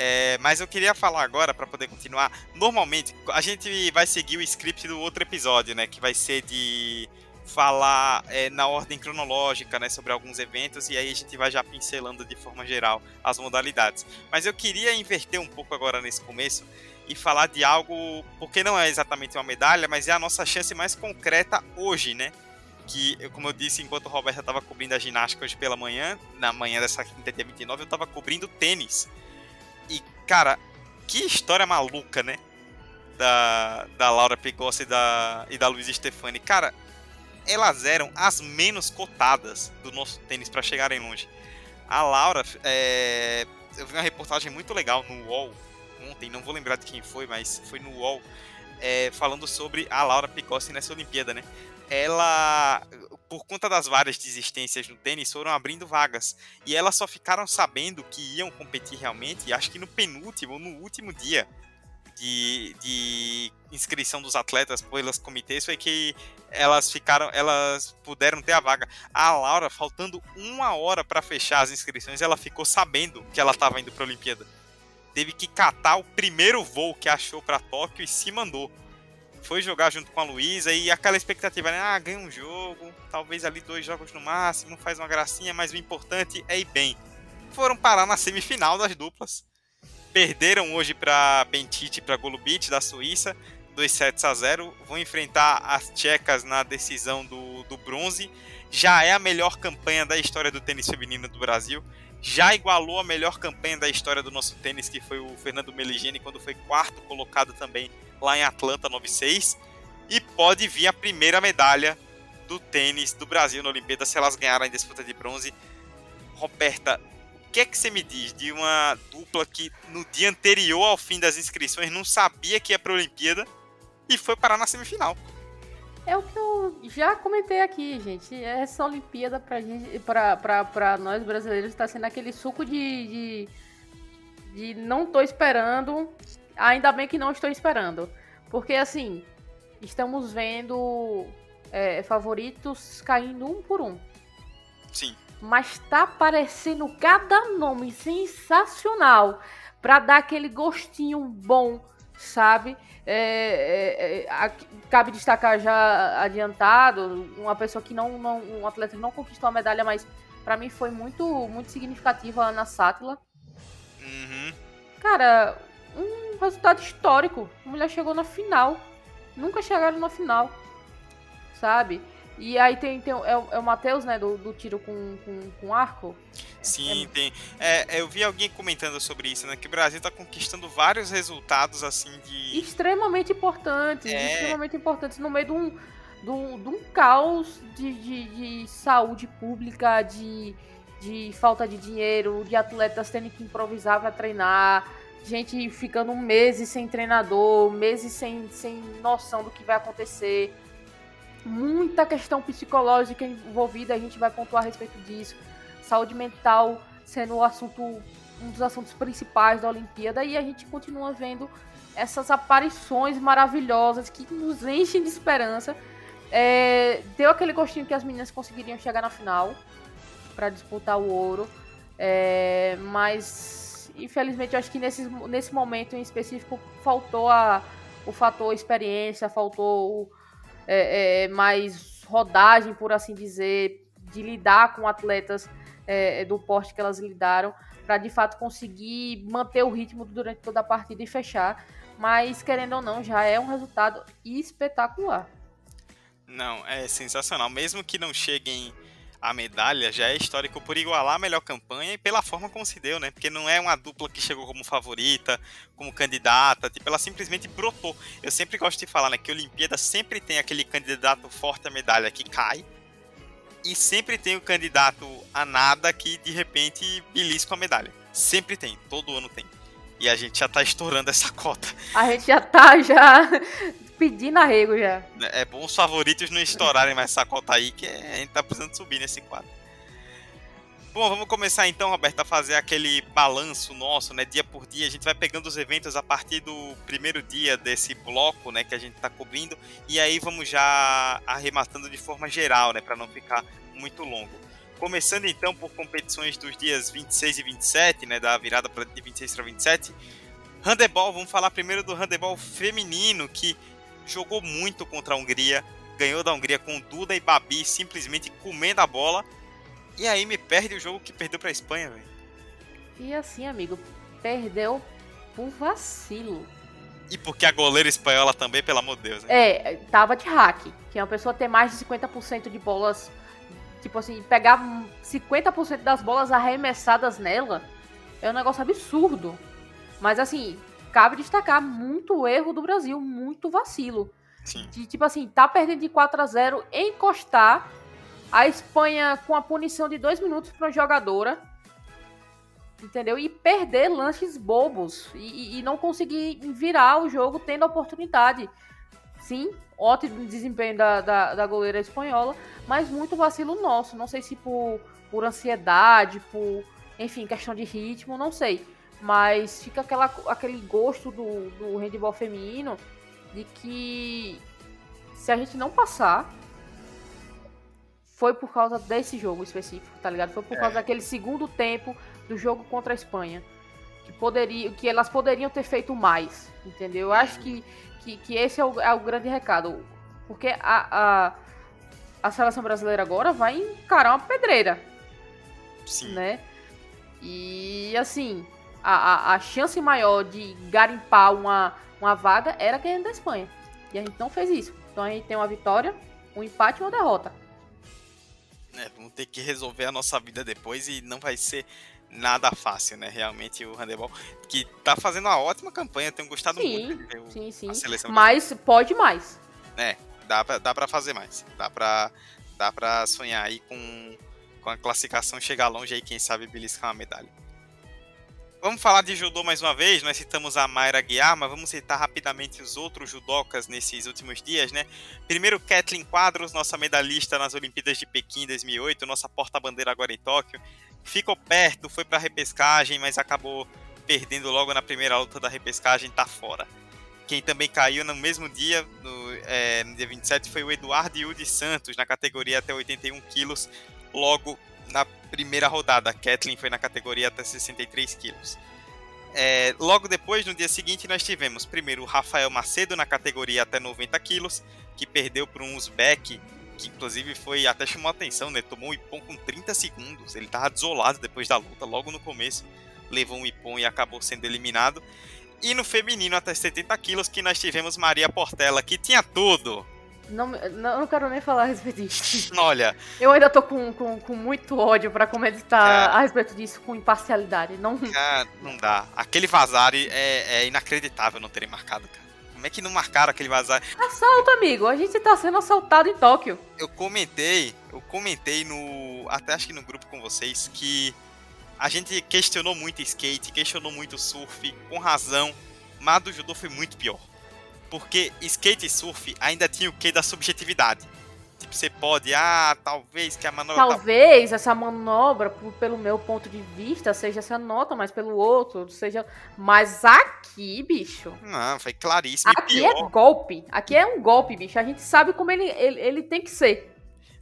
É, mas eu queria falar agora, para poder continuar. Normalmente, a gente vai seguir o script do outro episódio, né? Que vai ser de falar é, na ordem cronológica, né, sobre alguns eventos e aí a gente vai já pincelando de forma geral as modalidades. Mas eu queria inverter um pouco agora nesse começo e falar de algo, porque não é exatamente uma medalha, mas é a nossa chance mais concreta hoje, né? Que, como eu disse, enquanto o Roberto estava cobrindo a ginástica hoje pela manhã, na manhã dessa quinta, dia 29, eu estava cobrindo tênis. E, cara, que história maluca, né? Da, da Laura Pigossi e da, e da Luiz Stefani. Cara, elas eram as menos cotadas do nosso tênis para chegarem longe. A Laura, é, eu vi uma reportagem muito legal no UOL ontem, não vou lembrar de quem foi, mas foi no UOL, é, falando sobre a Laura Picossi nessa Olimpíada, né? Ela, por conta das várias desistências no tênis, foram abrindo vagas. E elas só ficaram sabendo que iam competir realmente, acho que no penúltimo no último dia de, de inscrição dos atletas pelas comitês foi que elas ficaram, elas puderam ter a vaga. A Laura, faltando uma hora para fechar as inscrições, ela ficou sabendo que ela estava indo para a Olimpíada. Teve que catar o primeiro voo que achou para Tóquio e se mandou. Foi jogar junto com a Luísa e aquela expectativa, né? Ah, ganha um jogo, talvez ali dois jogos no máximo, faz uma gracinha, mas o importante é ir bem. Foram parar na semifinal das duplas perderam hoje para Bentite e para Golubic da Suíça, 2 sets a 0. Vão enfrentar as tchecas na decisão do, do bronze. Já é a melhor campanha da história do tênis feminino do Brasil. Já igualou a melhor campanha da história do nosso tênis, que foi o Fernando Meligeni, quando foi quarto colocado também lá em Atlanta 96. E pode vir a primeira medalha do tênis do Brasil na Olimpíada se elas ganharem a disputa de bronze. Roberta, o que é que você me diz de uma dupla que no dia anterior ao fim das inscrições não sabia que ia para a Olimpíada e foi parar na semifinal?
É o que eu já comentei aqui, gente. Essa Olimpíada pra, gente, pra, pra, pra nós brasileiros está sendo aquele suco de, de, de não tô esperando, ainda bem que não estou esperando. Porque assim, estamos vendo é, favoritos caindo um por um.
Sim
mas tá aparecendo cada nome sensacional para dar aquele gostinho bom, sabe? É, é, é, cabe destacar já adiantado uma pessoa que não, não um atleta que não conquistou a medalha, mas para mim foi muito muito significativa na Sátila.
Uhum.
Cara, um resultado histórico. A mulher chegou na final. Nunca chegaram na final, sabe? E aí tem, tem é, o, é o Matheus, né, do, do tiro com, com, com arco.
Sim, é... tem. É, eu vi alguém comentando sobre isso, né? Que o Brasil está conquistando vários resultados, assim, de.
Extremamente importantes. É... Extremamente importantes no meio de um, de um, de um caos de, de, de saúde pública, de, de falta de dinheiro, de atletas tendo que improvisar para treinar, gente ficando meses sem treinador, meses sem, sem noção do que vai acontecer muita questão psicológica envolvida, a gente vai pontuar a respeito disso. Saúde mental sendo o assunto, um dos assuntos principais da Olimpíada, e a gente continua vendo essas aparições maravilhosas que nos enchem de esperança. É, deu aquele gostinho que as meninas conseguiriam chegar na final para disputar o ouro, é, mas infelizmente eu acho que nesse, nesse momento em específico faltou a, o fator experiência, faltou o, é, é, mais rodagem, por assim dizer, de lidar com atletas é, do porte que elas lidaram, para de fato conseguir manter o ritmo durante toda a partida e fechar. Mas, querendo ou não, já é um resultado espetacular.
Não, é sensacional. Mesmo que não cheguem a medalha já é histórico por igualar a melhor campanha e pela forma como se deu, né? Porque não é uma dupla que chegou como favorita, como candidata, tipo, ela simplesmente brotou. Eu sempre gosto de falar, né, que a Olimpíada sempre tem aquele candidato forte à medalha que cai e sempre tem o candidato a nada que de repente belisca a medalha. Sempre tem, todo ano tem. E a gente já tá estourando essa (laughs) cota.
A gente já tá já pedindo arrego já.
É bom os favoritos não estourarem mais essa cota aí, que a gente tá precisando subir nesse quadro. Bom, vamos começar então, Roberto, a fazer aquele balanço nosso, né? Dia por dia. A gente vai pegando os eventos a partir do primeiro dia desse bloco, né? Que a gente tá cobrindo. E aí vamos já arrematando de forma geral, né? Para não ficar muito longo. Começando então por competições dos dias 26 e 27, né? Da virada de 26 para 27. Handebol, vamos falar primeiro do handebol feminino, que jogou muito contra a Hungria, ganhou da Hungria com Duda e Babi simplesmente comendo a bola. E aí me perde o jogo que perdeu pra Espanha, velho.
E assim, amigo, perdeu por vacilo.
E porque a goleira espanhola também, pelo amor de Deus. Né?
É, tava de hack. Que é uma pessoa ter mais de 50% de bolas. Tipo assim, pegar 50% das bolas arremessadas nela é um negócio absurdo. Mas assim, cabe destacar muito erro do Brasil, muito vacilo.
Sim.
De, tipo assim, tá perdendo de 4 a 0 encostar a Espanha com a punição de 2 minutos para jogadora entendeu? E perder lances bobos e, e, não conseguir virar o jogo tendo oportunidade. Sim, ótimo desempenho da, da, da, goleira espanhola, mas muito vacilo nosso. Não sei se por, por ansiedade, por, enfim, questão de ritmo, não sei. Mas fica aquela, aquele gosto do, do handball feminino de que se a gente não passar, foi por causa desse jogo específico, tá ligado? Foi por é. causa daquele segundo tempo do jogo contra a Espanha. Que, poderia, que elas poderiam ter feito mais, entendeu? Eu acho que, que, que esse é o, é o, grande recado. Porque a, a, a seleção brasileira agora vai encarar uma pedreira.
Sim.
Né? E assim, a, a, a chance maior de garimpar uma, uma vaga era ganhando da Espanha. E a gente não fez isso. Então a gente tem uma vitória, um empate e uma derrota.
É, vamos ter que resolver a nossa vida depois e não vai ser nada fácil, né? Realmente o handebol que tá fazendo uma ótima campanha, tenho gostado
sim,
muito. De
ver sim, sim. Seleção Mas pode mais.
É, dá pra, dá pra fazer mais. Dá pra, dá pra sonhar aí com, com a classificação, chegar longe aí, quem sabe beliscar uma medalha. Vamos falar de judô mais uma vez, nós citamos a Mayra Guiar, mas vamos citar rapidamente os outros judocas nesses últimos dias, né? Primeiro, Kathleen Quadros, nossa medalhista nas Olimpíadas de Pequim 2008, nossa porta-bandeira agora em Tóquio ficou perto, foi para repescagem, mas acabou perdendo logo na primeira luta da repescagem, tá fora. Quem também caiu no mesmo dia, no, é, no dia 27, foi o Eduardo Yudi Santos, na categoria até 81 quilos, logo na primeira rodada. A Kathleen foi na categoria até 63 quilos. É, logo depois, no dia seguinte, nós tivemos primeiro o Rafael Macedo na categoria até 90 quilos, que perdeu para um Uzbek que inclusive foi até chamou atenção, né? Tomou um ipom com 30 segundos. Ele tava desolado depois da luta, logo no começo. Levou um ipom e acabou sendo eliminado. E no feminino, até 70 quilos, que nós tivemos Maria Portela, que tinha tudo.
Não, não, não quero nem falar a respeito disso. (laughs)
Olha.
Eu ainda tô com, com, com muito ódio para comentar a respeito disso com imparcialidade. Não,
cara, não dá. Aquele Vazari é, é inacreditável não terem marcado, cara. Como é que não marcaram aquele vazar?
Assalto, amigo. A gente tá sendo assaltado em Tóquio.
Eu comentei, eu comentei no. Até acho que no grupo com vocês, que a gente questionou muito skate, questionou muito surf, com razão. Mas do judô foi muito pior. Porque skate e surf ainda tinha o que da subjetividade. Tipo, você pode, ah, talvez que a manobra.
Tá talvez tá... essa manobra, pelo meu ponto de vista, seja essa nota, mas pelo outro, seja. Mas aqui, bicho.
Não, foi claríssimo.
Aqui é golpe. Aqui é um golpe, bicho. A gente sabe como ele, ele, ele tem que ser.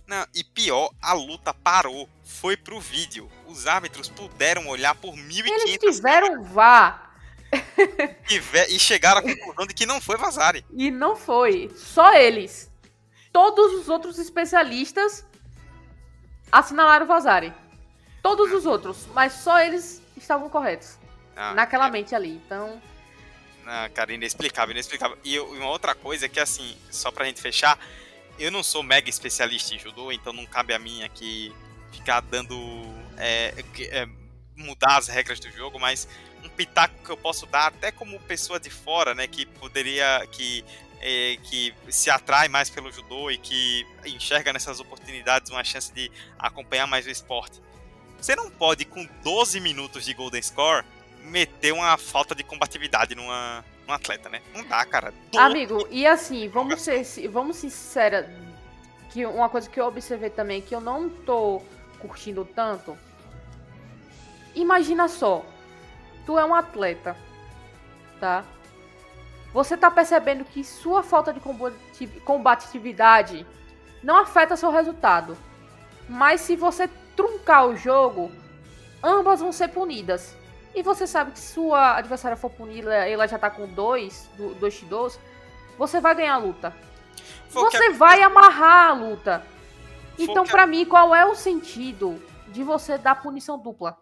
Não, e pior, a luta parou. Foi pro vídeo. Os árbitros puderam olhar por 1.500
Eles tiveram vá. (laughs)
e, e chegaram à conclusão de que não foi Vazari.
E não foi. Só eles todos os outros especialistas assinalaram Vazari. Todos os outros, mas só eles estavam corretos. Ah, naquela é... mente ali. Então.
Ah, cara, inexplicável, inexplicável. E uma outra coisa é que, assim, só pra gente fechar, eu não sou mega especialista em judô, então não cabe a mim aqui ficar dando. É, é, mudar as regras do jogo, mas pitaco que eu posso dar, até como pessoa de fora, né, que poderia. que é, que se atrai mais pelo judô e que enxerga nessas oportunidades uma chance de acompanhar mais o esporte. Você não pode, com 12 minutos de Golden Score, meter uma falta de combatividade numa, num atleta, né? Não dá, cara.
Amigo, e assim, vamos ser, vamos ser sincera, que uma coisa que eu observei também, que eu não tô curtindo tanto. Imagina só, tu é um atleta, tá? você está percebendo que sua falta de combatividade não afeta seu resultado. Mas se você truncar o jogo, ambas vão ser punidas. E você sabe que se sua adversária for punida, ela já está com 2, 2 x 2, você vai ganhar a luta.
Que
Você
a-
vai amarrar a luta. Então,
que a-
pra mim, qual é o sentido de você dar punição dupla?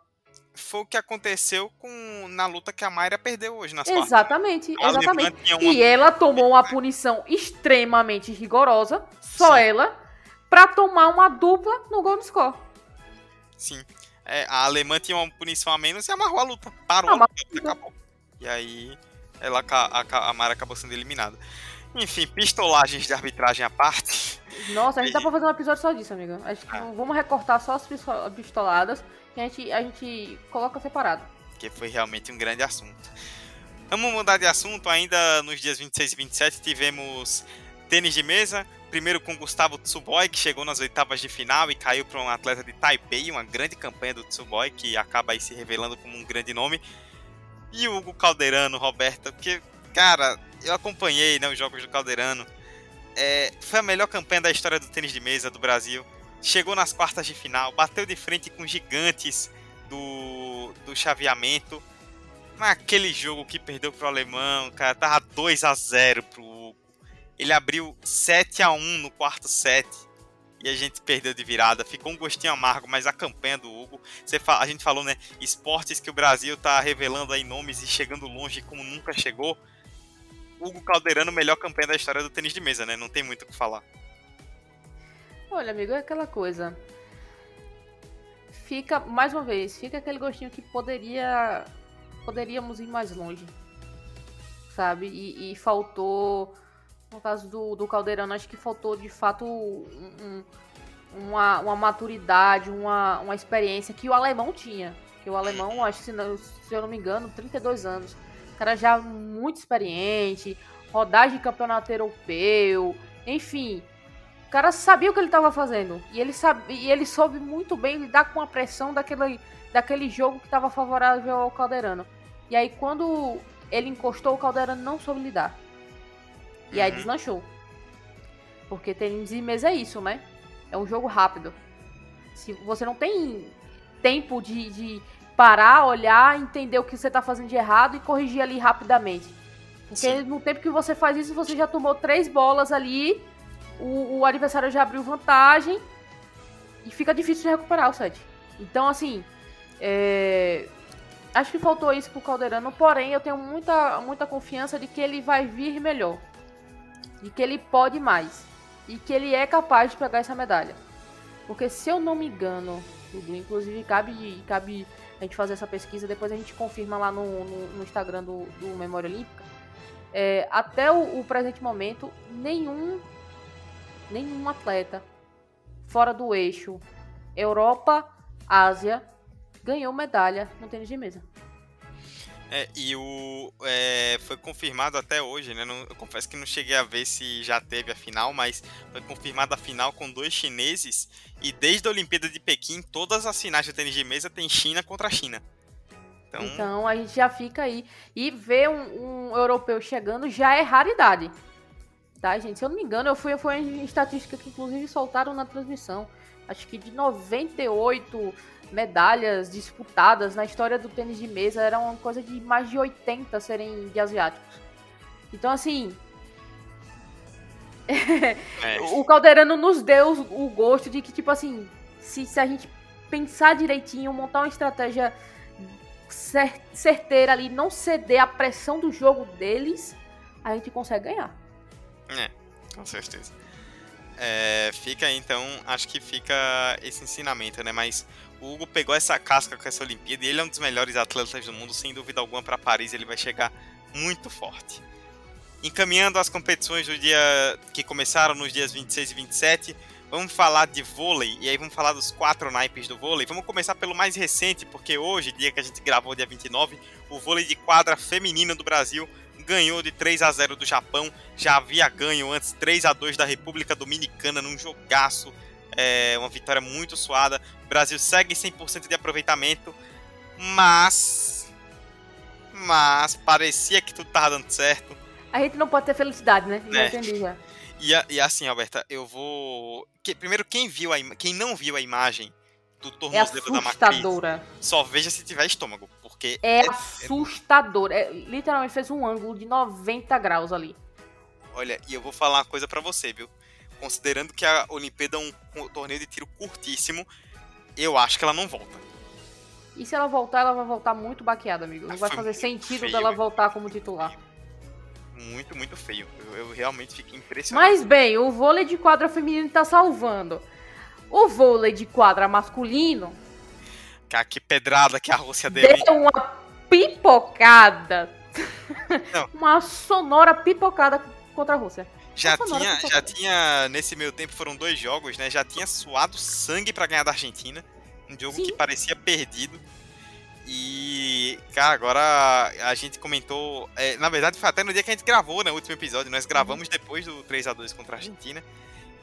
Foi o que aconteceu com na luta que a Mayra perdeu hoje nas quartas.
Exatamente,
A
exatamente.
Uma-
E ela tomou uma punição extremamente rigorosa, só
Sim.
ela, pra tomar uma dupla no Golden Score.
Sim. É, a alemã tinha uma punição a menos e amarrou a luta. Parou a luta, acabou. E aí ela, a, a Mayra acabou sendo eliminada. Enfim, pistolagens de arbitragem à parte.
Nossa, a gente dá pra fazer um episódio só disso, amiga. Acho que
Ah.
vamos recortar só as pisto- pistoladas e a gente, a gente coloca separado.
que foi realmente um grande assunto. Vamos mudar de assunto, ainda nos dias 26 e 27 tivemos tênis de mesa, primeiro com Gustavo Tsuboi, que chegou nas oitavas de final e caiu para um atleta de Taipei, uma grande campanha do Tsuboi, que acaba aí se revelando como um grande nome. E o Hugo Calderano, Roberta, porque, cara, eu acompanhei né, os jogos do Calderano, é, foi a melhor campanha da história do tênis de mesa do Brasil. Chegou nas quartas de final, bateu de frente com gigantes do, do chaveamento. Naquele jogo que perdeu pro alemão, cara, tava 2 a 0 pro. Ele abriu 7 a 1 no quarto set. E a gente perdeu de virada. Ficou um gostinho amargo, mas a campanha do Hugo. Você a gente falou, né? Esportes que o Brasil tá revelando aí nomes e chegando longe como nunca chegou. Hugo Calderano, melhor campanha da história do tênis de mesa, né? Não tem muito o que falar.
Olha, amigo, é aquela coisa. Fica, mais uma vez, fica aquele gostinho que poderia. Poderíamos ir mais longe. Sabe? E, e faltou. No caso do, do Caldeirão, acho que faltou de fato um- um- uma, uma maturidade, uma, uma experiência que o alemão tinha. Que o alemão, acho que se, se eu não me engano, 32 anos. O cara já muito experiente, rodagem de campeonato europeu, enfim. O cara sabia o que ele estava fazendo. E ele, sabe, e ele soube muito bem lidar com a pressão daquele, daquele jogo que estava favorável ao Calderano. E aí, quando ele encostou, o Calderano não soube lidar. E aí
Uhum.
deslanchou. Porque tênis de mesa é isso, né? É um jogo rápido. Se você não tem tempo de, de parar, olhar, entender o que você tá fazendo de errado e corrigir ali rapidamente. Porque
Sim.
no tempo que você faz isso, você já tomou três bolas ali, o, o adversário já abriu vantagem e fica difícil de recuperar o set. Então, assim, é, acho que faltou isso pro Calderano, porém eu tenho muita, muita confiança de que ele vai vir melhor. De que ele pode mais. E que ele é capaz de pegar essa medalha. Porque se eu não me engano, inclusive cabe, cabe a gente fazer essa pesquisa, depois a gente confirma lá no, no, no Instagram do, do Memória Olímpica. É, até o, o presente momento, nenhum, nenhum atleta fora do eixo Europa, Ásia, ganhou medalha no tênis de mesa.
É, e o é, foi confirmado até hoje, né? Não- eu confesso que não cheguei a ver se já teve a final, mas foi confirmada a final com dois chineses. E desde a Olimpíada de Pequim, todas as finais do tênis de mesa tem China contra China. Então,
Então a gente já fica aí. E ver um, um europeu chegando já é raridade. Tá, gente? Se eu não me engano, eu fui, foi em estatística que inclusive soltaram na transmissão. Acho que de 98 medalhas disputadas na história do tênis de mesa, era uma coisa de mais de 80 serem de asiáticos. Então, assim, (laughs)
é,
o Calderano nos deu o gosto de que, tipo assim, se, se a gente pensar direitinho, montar uma estratégia cer- certeira ali, não ceder à pressão do jogo deles, a gente consegue ganhar.
É, com certeza. É, fica então, acho que fica esse ensinamento, né? Mas o Hugo pegou essa casca com essa Olimpíada e ele é um dos melhores atletas do mundo, sem dúvida alguma, para Paris ele vai chegar muito forte. Encaminhando as competições do dia que começaram nos dias 26 e 27, vamos falar de vôlei e aí vamos falar dos quatro naipes do vôlei. Vamos começar pelo mais recente, porque hoje, dia que a gente gravou, dia 29, o vôlei de quadra feminino do Brasil ganhou de 3 a 0 do Japão, já havia ganho antes 3 a 2 da República Dominicana num jogaço, é, uma vitória muito suada. O Brasil segue 100% de aproveitamento, mas mas parecia que tudo tava dando certo.
A gente não pode ter felicidade, né? Já
É.
entendi já.
E, e assim, Alberta, eu vou. que- primeiro, quem viu a ima- quem não viu a imagem do
É
tornozelo da Macris,
assustadora.
só veja se tiver estômago, porque
É assustador. É, literalmente fez um ângulo de 90 graus ali.
Olha, e eu vou falar uma coisa para você, viu? Considerando que a Olimpíada é um, torneio de tiro curtíssimo, eu acho que ela não volta.
E se ela voltar, ela vai voltar muito baqueada, amigo. Não vai fazer sentido feio, dela voltar como titular.
Muito, muito feio. Eu, eu, realmente fiquei impressionado.
Mas bem, o vôlei de quadra feminino tá salvando. O vôlei de quadra masculino.
Cara, que pedrada que a Rússia deu.
Deu uma pipocada. uma sonora pipocada contra a Rússia.
Já tinha, já tinha, nesse meio tempo foram dois jogos, né? Já tinha suado sangue para ganhar da Argentina. Um jogo Sim. que parecia perdido. E, cara, agora a gente comentou. É, na verdade, foi até no dia que a gente gravou, né? O último episódio. Nós gravamos depois do 3 a 2 contra a Argentina.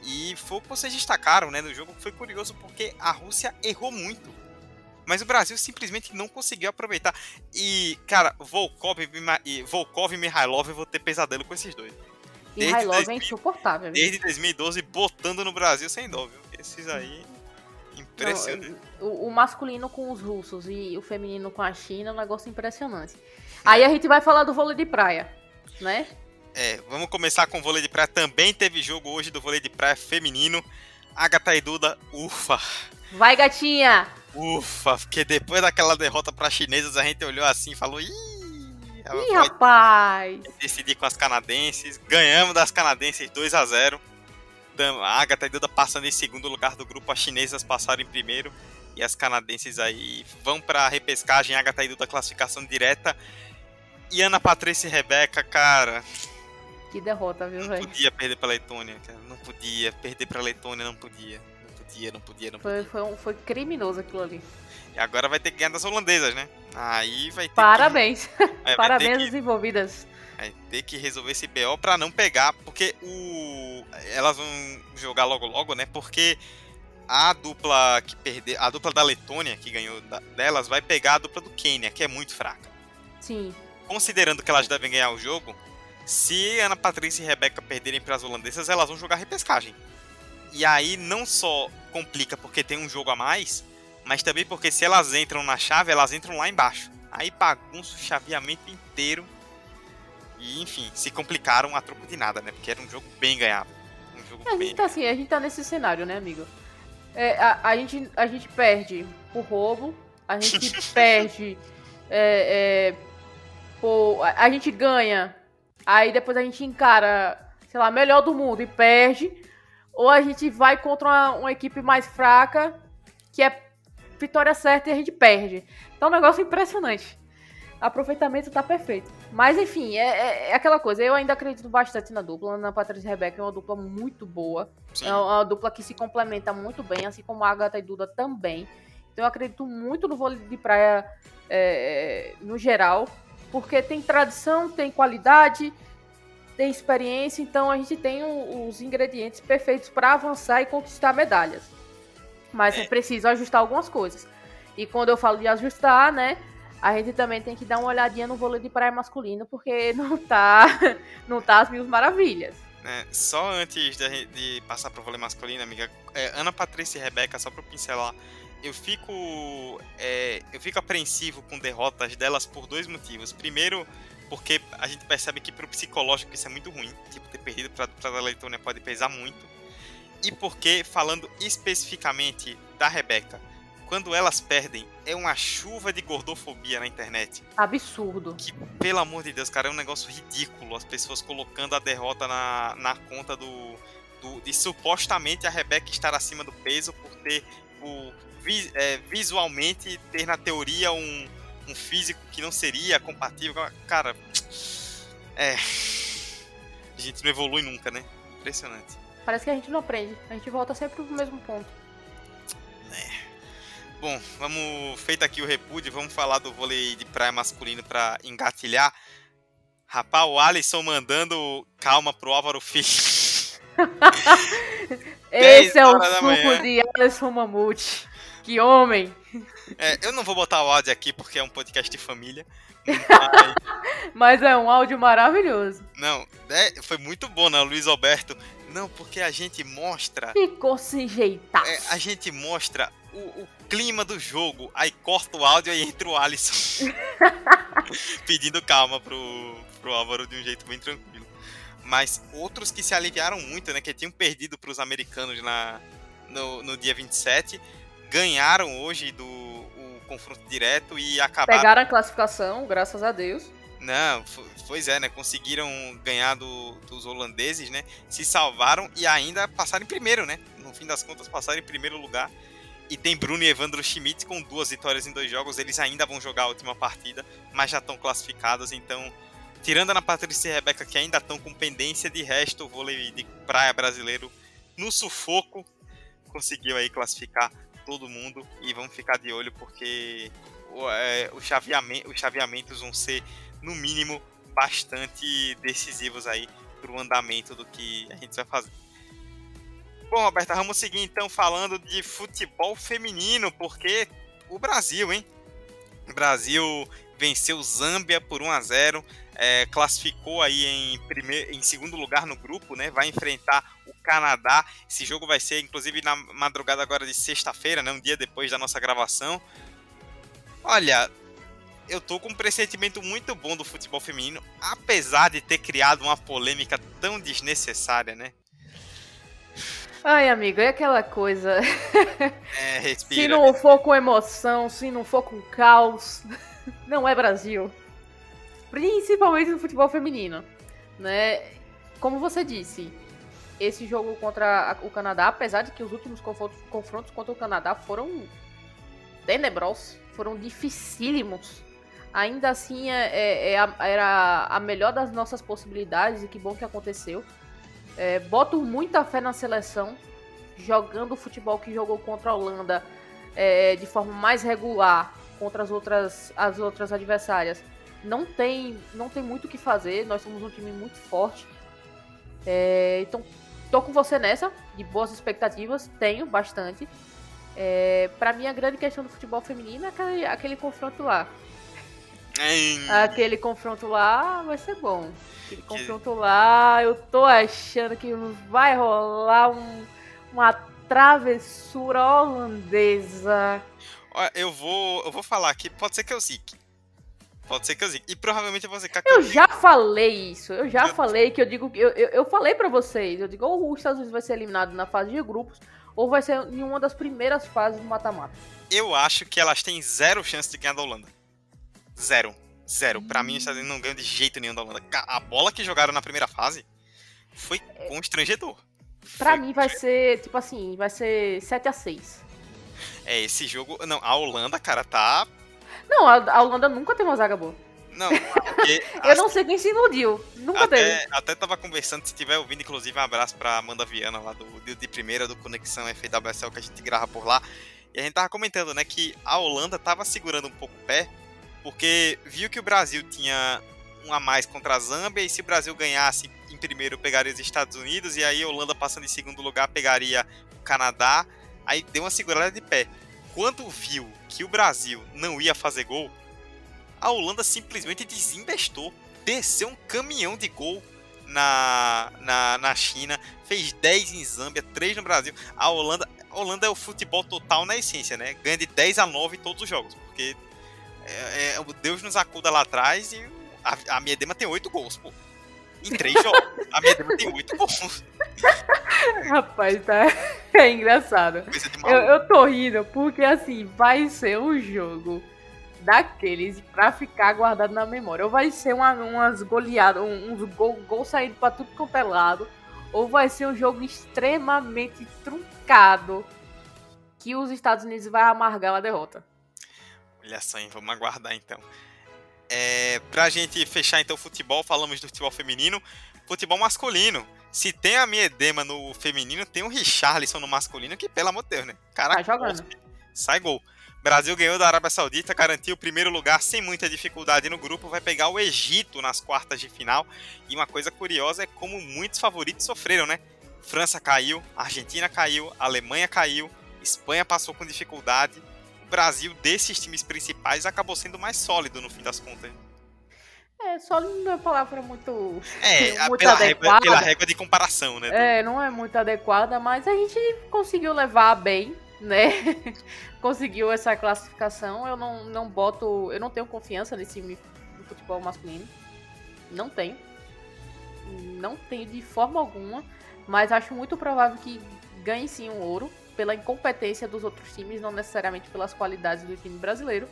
E foi o que vocês destacaram, né? No jogo foi curioso porque a Rússia errou muito. Mas o Brasil simplesmente não conseguiu aproveitar. E, cara, Volkov e, Volkov e Mihailov eu vou ter pesadelo com esses dois.
Mihailov é insuportável.
Desde 2012 botando no Brasil sem dó, viu? Esses aí. Impressionante.
Não, o, o, masculino com os russos e o feminino com a China é um negócio impressionante. Aí a gente vai falar do vôlei de praia, né?
É, vamos começar com o vôlei de praia. Também teve jogo hoje do vôlei de praia feminino. Agatha e Duda, ufa.
Vai, gatinha!
Ufa, porque depois daquela derrota para chinesas a gente olhou assim e falou: Ih,
Ih rapaz!
Decidir com as canadenses. Ganhamos das canadenses 2 a 0 A Agatha e Duda passando em segundo lugar do grupo, as chinesas passaram em primeiro. E as canadenses aí vão pra repescagem, Agatha e Duda classificação direta. E Ana Patrícia e Rebeca, cara.
Que derrota, viu, velho?
Não podia perder pra Letônia, cara. Não podia. Perder pra Letônia não podia. Podia, não podia, não
podia. Foi, foi, um, foi criminoso aquilo ali.
E agora vai ter que ganhar das holandesas, né? Aí vai ter
Parabéns. Que... É, Parabéns às que... envolvidas.
Vai ter que resolver esse BO pra não pegar, porque o. Elas vão jogar logo logo, né? Porque a dupla que perdeu. A dupla da Letônia, que ganhou da... delas, vai pegar a dupla do Quênia, que é muito fraca.
Sim.
Considerando que elas devem ganhar o jogo, se Ana Patrícia e Rebeca perderem para as holandesas, elas vão jogar repescagem. E aí não só complica porque tem um jogo a mais, mas também porque se elas entram na chave, elas entram lá embaixo. Aí bagunça o chaveamento inteiro. E enfim, se complicaram a troco de nada, né? Porque era um jogo bem ganhado. Um jogo
a
bem
gente tá assim, a gente tá nesse cenário, né, amigo? É, a, a, gente, a gente perde por roubo, a gente (laughs) perde é, é, por, a, a gente ganha, aí depois a gente encara, sei lá, melhor do mundo e perde, ou a gente vai contra uma, uma equipe mais fraca, que é vitória certa e a gente perde. Então é um negócio impressionante. Aproveitamento tá perfeito. Mas enfim, é, é, é, aquela coisa. Eu ainda acredito bastante na dupla. Na Patrícia e Rebeca é uma dupla muito boa. Sim. É uma dupla que se complementa muito bem, assim como a Agatha e Duda também. Então eu acredito muito no vôlei de praia é, no geral. Porque tem tradição, tem qualidade, tem experiência. Então a gente tem os ingredientes perfeitos para avançar e conquistar medalhas. Mas é. preciso ajustar algumas coisas. E quando eu falo de ajustar, né? A gente também tem que dar uma olhadinha no vôlei de praia masculino, porque (laughs) não tá, não tá as mil maravilhas.
É, só antes de, de passar pro vôlei masculino, amiga, é, Ana Patrícia e Rebeca, só pra pincelar, eu fico, é, eu fico apreensivo com derrotas delas por dois motivos. Primeiro, porque a gente percebe que pro psicológico isso é muito ruim. Tipo, ter perdido pra, pra Letônia pode pesar muito e porque, falando especificamente da Rebeca, quando elas perdem, é uma chuva de gordofobia na internet.
Absurdo.
Que, pelo amor de Deus, cara, é um negócio ridículo. As pessoas colocando a derrota na, na conta do, do de supostamente a Rebeca estar acima do peso por ter o, é, visualmente ter na teoria um, um físico que não seria compatível. Cara, é. A gente não evolui nunca, né? Impressionante.
Parece que a gente não aprende. A gente volta sempre pro mesmo ponto.
É. Bom, vamos. Feito aqui o repúdio, vamos falar do vôlei de praia masculino para engatilhar. Rapaz, o Alisson mandando calma pro Álvaro Filho. (laughs)
Esse é o suco de Alisson Mamute. Que homem!
É, eu não vou botar o áudio aqui porque é um podcast de família.
Mas, (laughs) mas é um áudio maravilhoso.
Não, é, foi muito bom, né? Luiz Alberto não, porque a gente mostra.
Ficou sem jeitar.
É, a gente mostra o, o, clima do jogo, aí corta o áudio e entra o Alisson. (laughs) Pedindo calma pro, pro Álvaro de um jeito bem tranquilo. mas outros que se aliviaram muito, né? Que tinham perdido para os americanos na, no, no dia 27, ganharam hoje do o confronto direto e acabaram.
Pegaram a classificação, graças a Deus.
Não, pois é, né? Conseguiram ganhar do, dos holandeses, né? Se salvaram e ainda passaram em primeiro, né? No fim das contas, passaram em primeiro lugar. E tem Bruno e Evandro Schmidt com duas vitórias em dois jogos. Eles ainda vão jogar a última partida, mas já estão classificados. Então, tirando a Ana Patrícia e a Rebeca, que ainda estão com pendência, de resto, o vôlei de praia brasileiro no sufoco conseguiu aí classificar todo mundo. E vamos ficar de olho porque é, os, chaveamento, os chaveamentos vão ser no mínimo, bastante decisivos aí para o andamento do que a gente vai fazer. Bom, Roberta, vamos seguir então falando de futebol feminino, porque o Brasil, hein? O Brasil venceu Zâmbia por 1 a 0 é, classificou aí em, primeiro, em segundo lugar no grupo, né? Vai enfrentar o Canadá. Esse jogo vai ser, inclusive, na madrugada agora de sexta-feira, né? Um dia depois da nossa gravação. Olha, eu tô com um pressentimento muito bom do futebol feminino, apesar de ter criado uma polêmica tão desnecessária, né?
Ai, amigo, é aquela coisa.
É, (laughs) respira.
se não for com emoção, se não for com caos, (laughs) não é Brasil. Principalmente no futebol feminino, né? Como você disse, esse jogo contra o Canadá, apesar de que os últimos confrontos, contra o Canadá foram tenebrosos, foram dificílimos ainda assim é, é, é era a melhor das nossas possibilidades e que bom que aconteceu. É, boto muita fé na seleção, jogando o futebol que jogou contra a Holanda é, de forma mais regular contra as outras, as outras adversárias. Não tem, não tem muito o que fazer, nós somos um time muito forte. É, então, tô com você nessa, de boas expectativas, tenho bastante. É, para mim, a grande questão do futebol feminino é aquele, aquele confronto lá. Aquele confronto lá vai ser bom. Aquele confronto lá, eu tô achando que vai rolar um, uma travessura holandesa.
Eu vou, eu vou falar aqui, pode ser que eu zique. Pode ser que eu zique. E provavelmente eu vou zicar
Eu já falei isso. Eu já eu... falei que eu digo. Eu, eu, eu falei para vocês. Eu digo, ou os Estados Unidos vai ser eliminado na fase de grupos, ou vai ser em uma das primeiras fases do mata-mata.
Eu acho que elas têm zero chance de ganhar da Holanda. Zero. Zero. Pra mim, os Estados Unidos não ganham de jeito nenhum da Holanda. A bola que jogaram na primeira fase foi constrangedor.
Pra foi mim vai ser, tipo assim, vai ser 7 a 6
É, esse jogo. Não, a Holanda, cara, tá.
Não, a, Holanda nunca teve uma zaga boa.
Não, (laughs) porque.
Eu não sei quem se iludiu. Nunca
até,
teve.
Até tava conversando, se tiver ouvindo, inclusive, um abraço pra Amanda Viana lá do, de primeira do Conexão FWSL que a gente grava por lá. E a gente tava comentando, né, que a Holanda tava segurando um pouco o pé porque viu que o Brasil tinha um a mais contra a Zâmbia, e se o Brasil ganhasse em primeiro, pegaria os Estados Unidos, e aí a Holanda passando em segundo lugar pegaria o Canadá, aí deu uma segurada de pé. Quando viu que o Brasil não ia fazer gol, a Holanda simplesmente desinvestou, desceu um caminhão de gol na, na, na China, fez 10 em Zâmbia, 3 no Brasil. A Holanda, a Holanda é o futebol total na essência, né? Ganha de 10 a 9 em todos os jogos, porque é, é, Deus nos acuda lá atrás e a, a Miedema tem oito gols, pô. Em três jogos. A Miedema tem oito gols.
Rapaz, tá. (laughs) É engraçado. Eu, eu tô rindo porque assim, vai ser um jogo daqueles pra ficar guardado na memória. Ou vai ser uma, umas goleadas, uns gols gol saindo pra tudo quanto é lado. Ou vai ser um jogo extremamente truncado que os Estados Unidos vai amargar uma derrota.
Olha só, hein? Vamos aguardar então. É, pra gente fechar então o futebol, falamos do futebol feminino. Futebol masculino. Se tem a Miedema no feminino, tem o Richarlison no masculino, que pelo amor de Deus, né? Caraca,
tá jogando.
sai gol. Brasil ganhou da Arábia Saudita, garantiu o primeiro lugar sem muita dificuldade no grupo, vai pegar o Egito nas quartas de final. E uma coisa curiosa é como muitos favoritos sofreram, né? França caiu, Argentina caiu, Alemanha caiu, Espanha passou com dificuldade, Brasil, desses times principais, acabou sendo mais sólido no fim das contas.
É, sólido não é uma palavra muito.
É, (laughs) muito pela, régua, pela régua de comparação, né?
É, não é muito adequada, mas a gente conseguiu levar bem, né? (laughs) conseguiu essa classificação. Eu não, não boto. Eu não tenho confiança nesse time do futebol masculino. Não tenho. não tenho de forma alguma, mas acho muito provável que ganhe sim um ouro pela incompetência dos outros times, não necessariamente pelas qualidades do time brasileiro.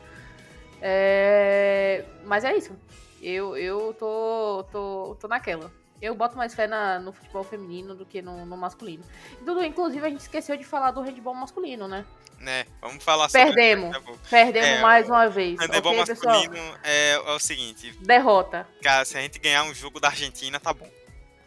É... Mas é isso. Eu, eu tô, tô, tô naquela. Eu boto mais fé na, no futebol feminino do que no, no masculino. Dudu, inclusive, a gente esqueceu de falar do handball masculino, né?
Né, vamos falar sobre
Perdemos. Perdemos
É,
mais uma vez.
Handebol
Ok, pessoal?
masculino é, é o seguinte,
Derrota.
cara, se a gente ganhar um jogo da Argentina, tá bom.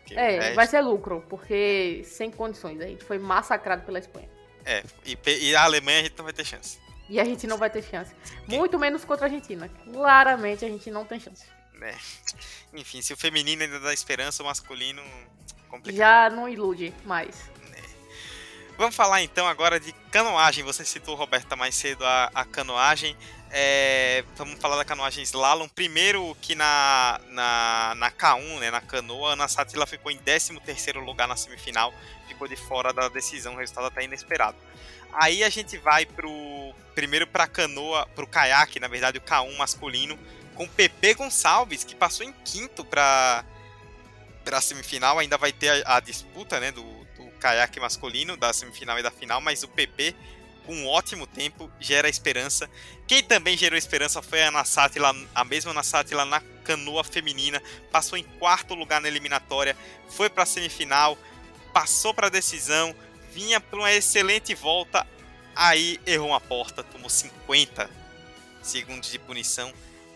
Porque o
É,
resto-
vai ser lucro, porque sem condições. A gente foi massacrado pela Espanha.
É, e, e a Alemanha a gente não vai ter chance.
E a gente não vai ter chance. Muito menos contra a Argentina. Claramente a gente não tem chance.
né? Enfim, se o feminino ainda dá esperança, o masculino complicado.
Já não ilude mais.
Vamos falar então agora de canoagem. Você citou, Roberta, mais cedo a, a canoagem. É, vamos falar da canoagem slalom. Primeiro que na, na, na K1, né, na canoa, a Ana Sátila ficou em 13º lugar na semifinal. Ficou de fora da decisão, o resultado até inesperado. Aí a gente vai pro primeiro para canoa, pro caiaque, na verdade, o K1 masculino, com Pepe Gonçalves, que passou em quinto para para semifinal. Ainda vai ter a, a disputa, né, do, do caiaque masculino, da semifinal e da final, mas o PP com um ótimo tempo gera esperança. Quem também gerou esperança foi a Ana Sátila, a mesma Ana Sátila na canoa feminina, passou em quarto lugar na eliminatória, foi para a semifinal, passou para a decisão, vinha para uma excelente volta, aí errou uma porta, tomou 50 segundos de punição.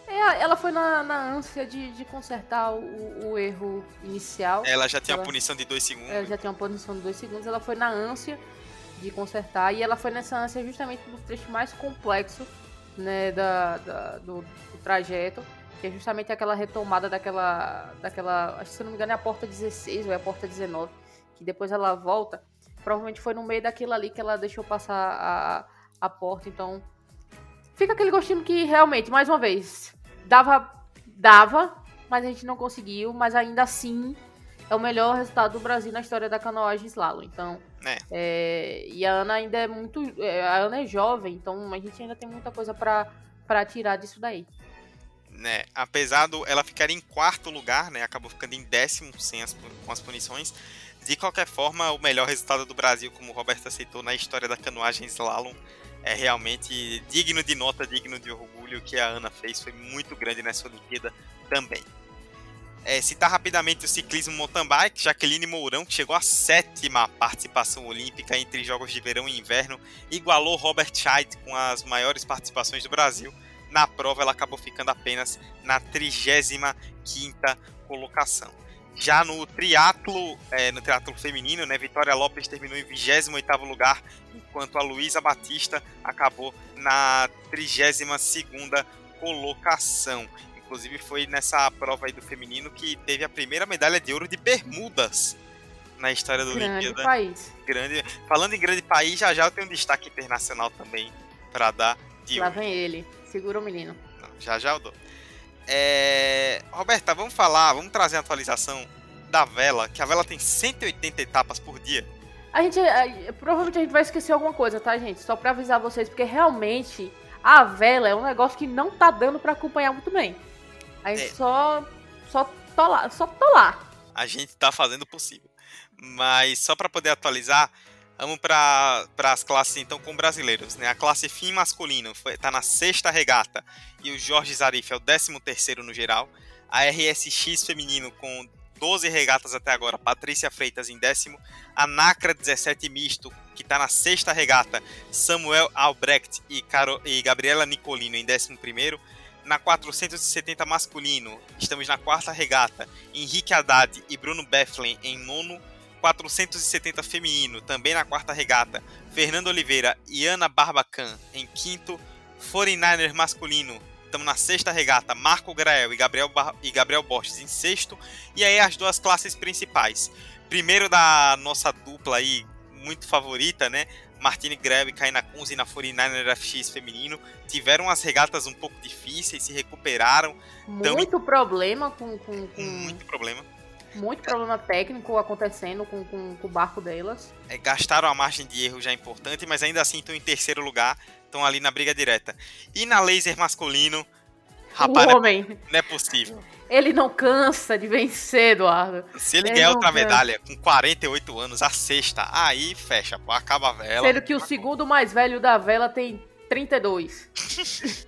É, ela foi na, na ânsia de, de consertar o, o erro inicial.
Ela já tinha
Ela-
a punição de 2 segundos.
Ela já tinha uma posição de dois segundos. Ela foi na ânsia de consertar. E ela foi nessa ânsia justamente do trecho mais complexo né, da, da- do, do trajeto. Que é justamente aquela retomada daquela. daquela. Acho que se não me engano é a porta 16 ou é a porta 19. Que depois ela volta. Provavelmente foi no meio daquilo ali que ela deixou passar a, a porta. Então. Fica aquele gostinho que realmente, mais uma vez, dava. Dava, mas a gente não conseguiu. Mas ainda assim, é o melhor resultado do Brasil na história da canoagem slalom. Então,
É.
é, e a Ana ainda é muito, é, a Ana é jovem, então a gente ainda tem muita coisa pra para tirar disso daí.
né, apesar do ela ficar em quarto lugar, né, acabou ficando em décimo sem as, com as punições. De qualquer forma, o melhor resultado do Brasil, como o Roberto aceitou na história da canoagem slalom, é realmente digno de nota, digno de orgulho. O que a Ana fez foi muito grande nessa Olimpíada também. É, citar rapidamente o ciclismo mountain bike, Jaqueline Mourão, que chegou à sétima participação olímpica entre Jogos de Verão e Inverno, igualou Robert Scheid com as maiores participações do Brasil. Na prova, ela acabou ficando apenas na 35ª colocação. Já no triatlo, é, no triatlo feminino, né, Vitória Lopes terminou em 28º lugar, enquanto a Luísa Batista acabou na 32ª colocação. Inclusive foi nessa prova aí do feminino que teve a primeira medalha de ouro de Bermudas na história da
Grande
Olimpíada.
país.
Grande. Falando em grande país, já já eu tenho um destaque internacional também para dar de
Lá
ouro.
vem ele. Segura o menino.
Não, já já eu dou. É... Roberta, vamos falar, vamos trazer a atualização da vela, que a vela tem 180 etapas por dia.
A gente, provavelmente a gente vai esquecer alguma coisa, tá, gente? Só pra avisar vocês, porque realmente a vela é um negócio que não tá dando pra acompanhar muito bem. A gente
É.
só, só lá, só lá.
A gente tá fazendo o possível. Mas só para poder atualizar, vamos para as classes então com brasileiros, né? A classe FIM masculino foi, tá na sexta regata e o Jorge Zarif é o 13 terceiro no geral. A RSX feminino com 12 regatas até agora, Patrícia Freitas em décimo. A Nacra 17 misto, que tá na sexta regata, Samuel Albrecht e, Caro, e Gabriela Nicolino em décimo primeiro. Na 470 masculino, estamos na quarta regata, Henrique Haddad e Bruno Bethlen em nono. 470 feminino, também na quarta regata, Fernando Oliveira e Ana Barbacan em quinto. 49er masculino, estamos na sexta regata, Marco Grael e Gabriel, e Gabriel Borges em sexto. E aí as duas classes principais. Primeiro da nossa dupla aí, muito favorita, né? Martini Grael e Kaina Kunze na 49er FX feminino. Tiveram as regatas um pouco difíceis, se recuperaram.
Muito problema com, com, com
Muito problema.
muito problema técnico acontecendo com, com, com o barco delas.
é, gastaram a margem de erro já importante, mas ainda assim estão em terceiro lugar, estão ali na briga direta. E na laser masculino, rapaz, não é- não é possível.
Ele não cansa de vencer, Eduardo.
Se ele, ele ganhar outra cansa. medalha com 48 anos, a sexta, aí fecha, pô, acaba a vela.
Sendo que o segundo mais velho da vela tem 32. (laughs)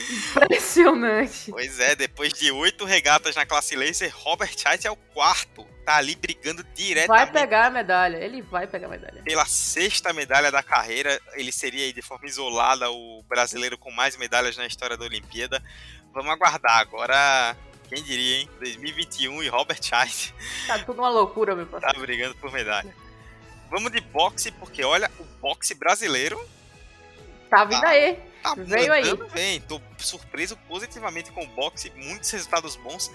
Impressionante.
Pois é, depois de oito regatas na classe laser, Robert White é o quarto. Tá ali brigando diretamente.
Vai pegar a medalha, ele vai pegar a medalha.
Pela sexta medalha da carreira, ele seria de forma isolada o brasileiro com mais medalhas na história da Olimpíada. Vamos aguardar agora. Quem diria, hein? 2021 e Robert White. (laughs)
Tá tudo uma loucura, meu
parceiro. Tá brigando por medalha. Vamos de boxe, porque olha, o boxe brasileiro.
Tá vindo tá, aí. Tá Veio aí.
Bem. Tô surpreso positivamente com o boxe, muitos resultados bons.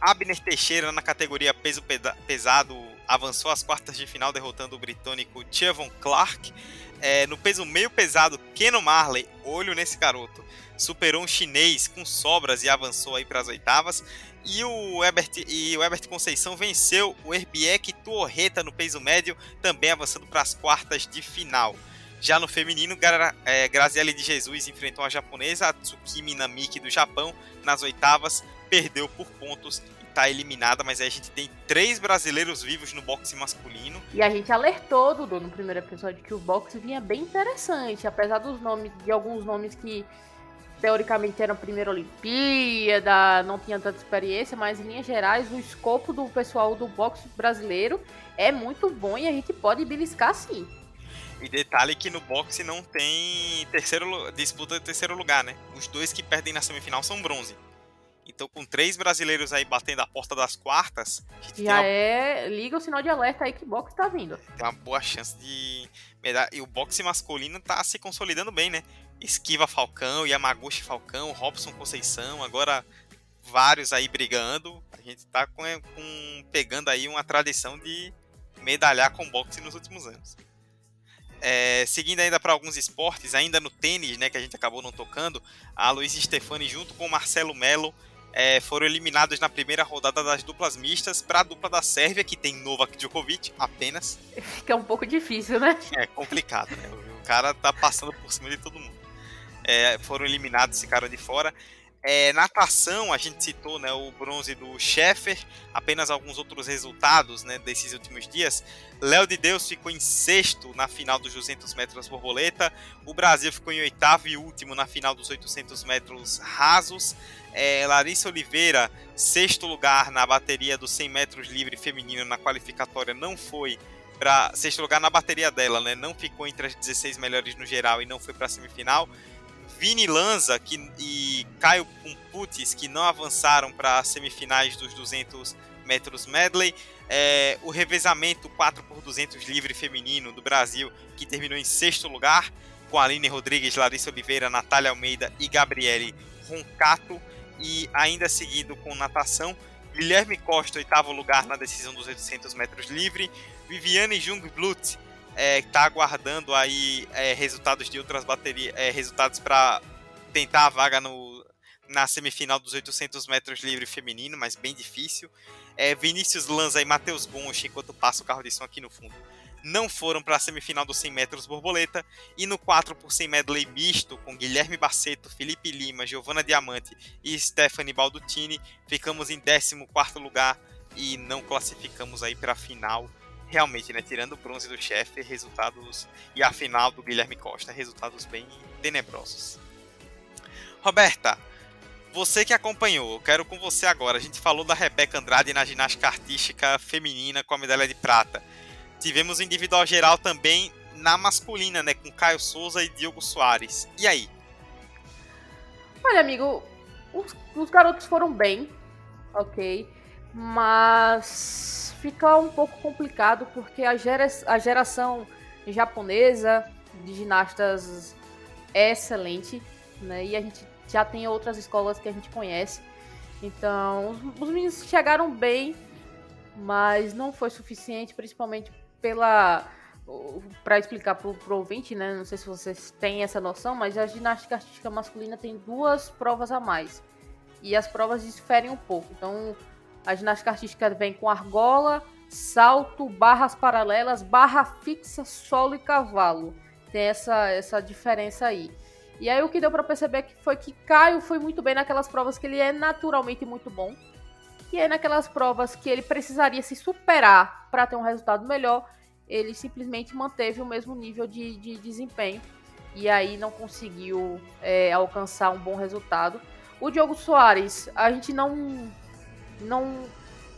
Abner Teixeira na categoria peso pesado avançou às quartas de final derrotando o britânico Chevon Clark. É, no peso meio pesado, Keno Marley, olho nesse garoto, superou um chinês com sobras e avançou aí para as oitavas. E o Herbert, e o Herbert Conceição venceu o Herbiek Tuorreta no peso médio, também avançando para as quartas de final. Já no feminino, é, Graziele de Jesus enfrentou a japonesa Tsukimi Namiki do Japão nas oitavas, perdeu por pontos e está eliminada, mas aí a gente tem três brasileiros vivos no boxe masculino.
E a gente alertou, Dudu, no primeiro episódio, que o boxe vinha bem interessante, apesar dos nomes, de alguns nomes que teoricamente eram primeira Olimpíada, não tinha tanta experiência, mas em linhas gerais o escopo do pessoal do boxe brasileiro é muito bom e a gente pode beliscar sim.
E detalhe que no boxe não tem terceiro disputa de terceiro lugar, né? Os dois que perdem na semifinal são bronze. Então, com três brasileiros aí batendo a porta das quartas.
Já uma... é. Liga o sinal de alerta aí que o boxe tá vindo.
Tem uma boa chance de. E o boxe masculino tá se consolidando bem, né? Esquiva Falcão, Yamaguchi Falcão, Robson Conceição, agora vários aí brigando. A gente tá com, com pegando aí uma tradição de medalhar com boxe nos últimos anos. É, seguindo ainda para alguns esportes, ainda no tênis, né, que a gente acabou não tocando, a Luiz Stefani junto com o Marcelo Melo é, foram eliminados na primeira rodada das duplas mistas para a dupla da Sérvia, que tem Novak Djokovic apenas.
Fica um pouco difícil, né?
É complicado, né? O cara tá passando por cima de todo mundo. É, foram eliminados, ficaram de fora. É, natação, a gente citou né, o bronze do Sheffer, apenas alguns outros resultados né, desses últimos dias. Léo de Deus ficou em sexto na final dos 200 metros borboleta. O Brasil ficou em oitavo e último na final dos 800 metros rasos. É, Larissa Oliveira, sexto lugar na bateria dos 100 metros livre feminino na qualificatória, não foi para sexto lugar na bateria dela, né? Não ficou entre as 16 melhores no geral e não foi para a semifinal. Vini Lanza que, e Caio Pumputis, que não avançaram para as semifinais dos 200 metros medley. É, o revezamento 4x200 livre feminino do Brasil, que terminou em sexto lugar, com Aline Rodrigues, Larissa Oliveira, Natália Almeida e Gabriele Roncato. E ainda seguido com natação, Guilherme Costa, oitavo lugar na decisão dos 800 metros livre. Viviane Jungblut, é, tá aguardando aí é, resultados de outras baterias, é, resultados para tentar a vaga no, na semifinal dos 800 metros livre feminino, mas bem difícil. É, Vinícius Lanza e Matheus Gonch, enquanto passa o carro de som aqui no fundo, não foram para a semifinal dos 100 metros borboleta. E no 4 por 100 medley misto, com Guilherme Baceto, Felipe Lima, Giovana Diamante e Stephanie Baldutini, ficamos em 14 lugar e não classificamos aí para a final realmente, né, tirando o bronze do chefe, resultados e a final do Guilherme Costa, resultados bem tenebrosos. Roberta, você que acompanhou, eu quero com você agora. A gente falou da Rebeca Andrade na ginástica artística feminina com a medalha de prata. Tivemos individual geral também na masculina, né, com Caio Souza e Diogo Soares. E aí?
Olha, amigo, os, os garotos foram bem, ok, mas fica um pouco complicado porque a, gera, a geração japonesa de ginastas é excelente, né? E a gente já tem outras escolas que a gente conhece. Então, os, os meninos chegaram bem, mas não foi suficiente, principalmente pela para explicar pro, pro ouvinte, né? Não sei se vocês têm essa noção, mas a ginástica artística masculina tem duas provas a mais. E as provas diferem um pouco. Então, a ginástica artística vem com argola, salto, barras paralelas, barra fixa, solo e cavalo. Tem essa, essa diferença aí. E aí o que deu para perceber que foi que Caio foi muito bem naquelas provas que ele é naturalmente muito bom. E aí, naquelas provas que ele precisaria se superar para ter um resultado melhor, ele simplesmente manteve o mesmo nível de, de desempenho e aí não conseguiu é, alcançar um bom resultado. O Diogo Soares, a gente não, não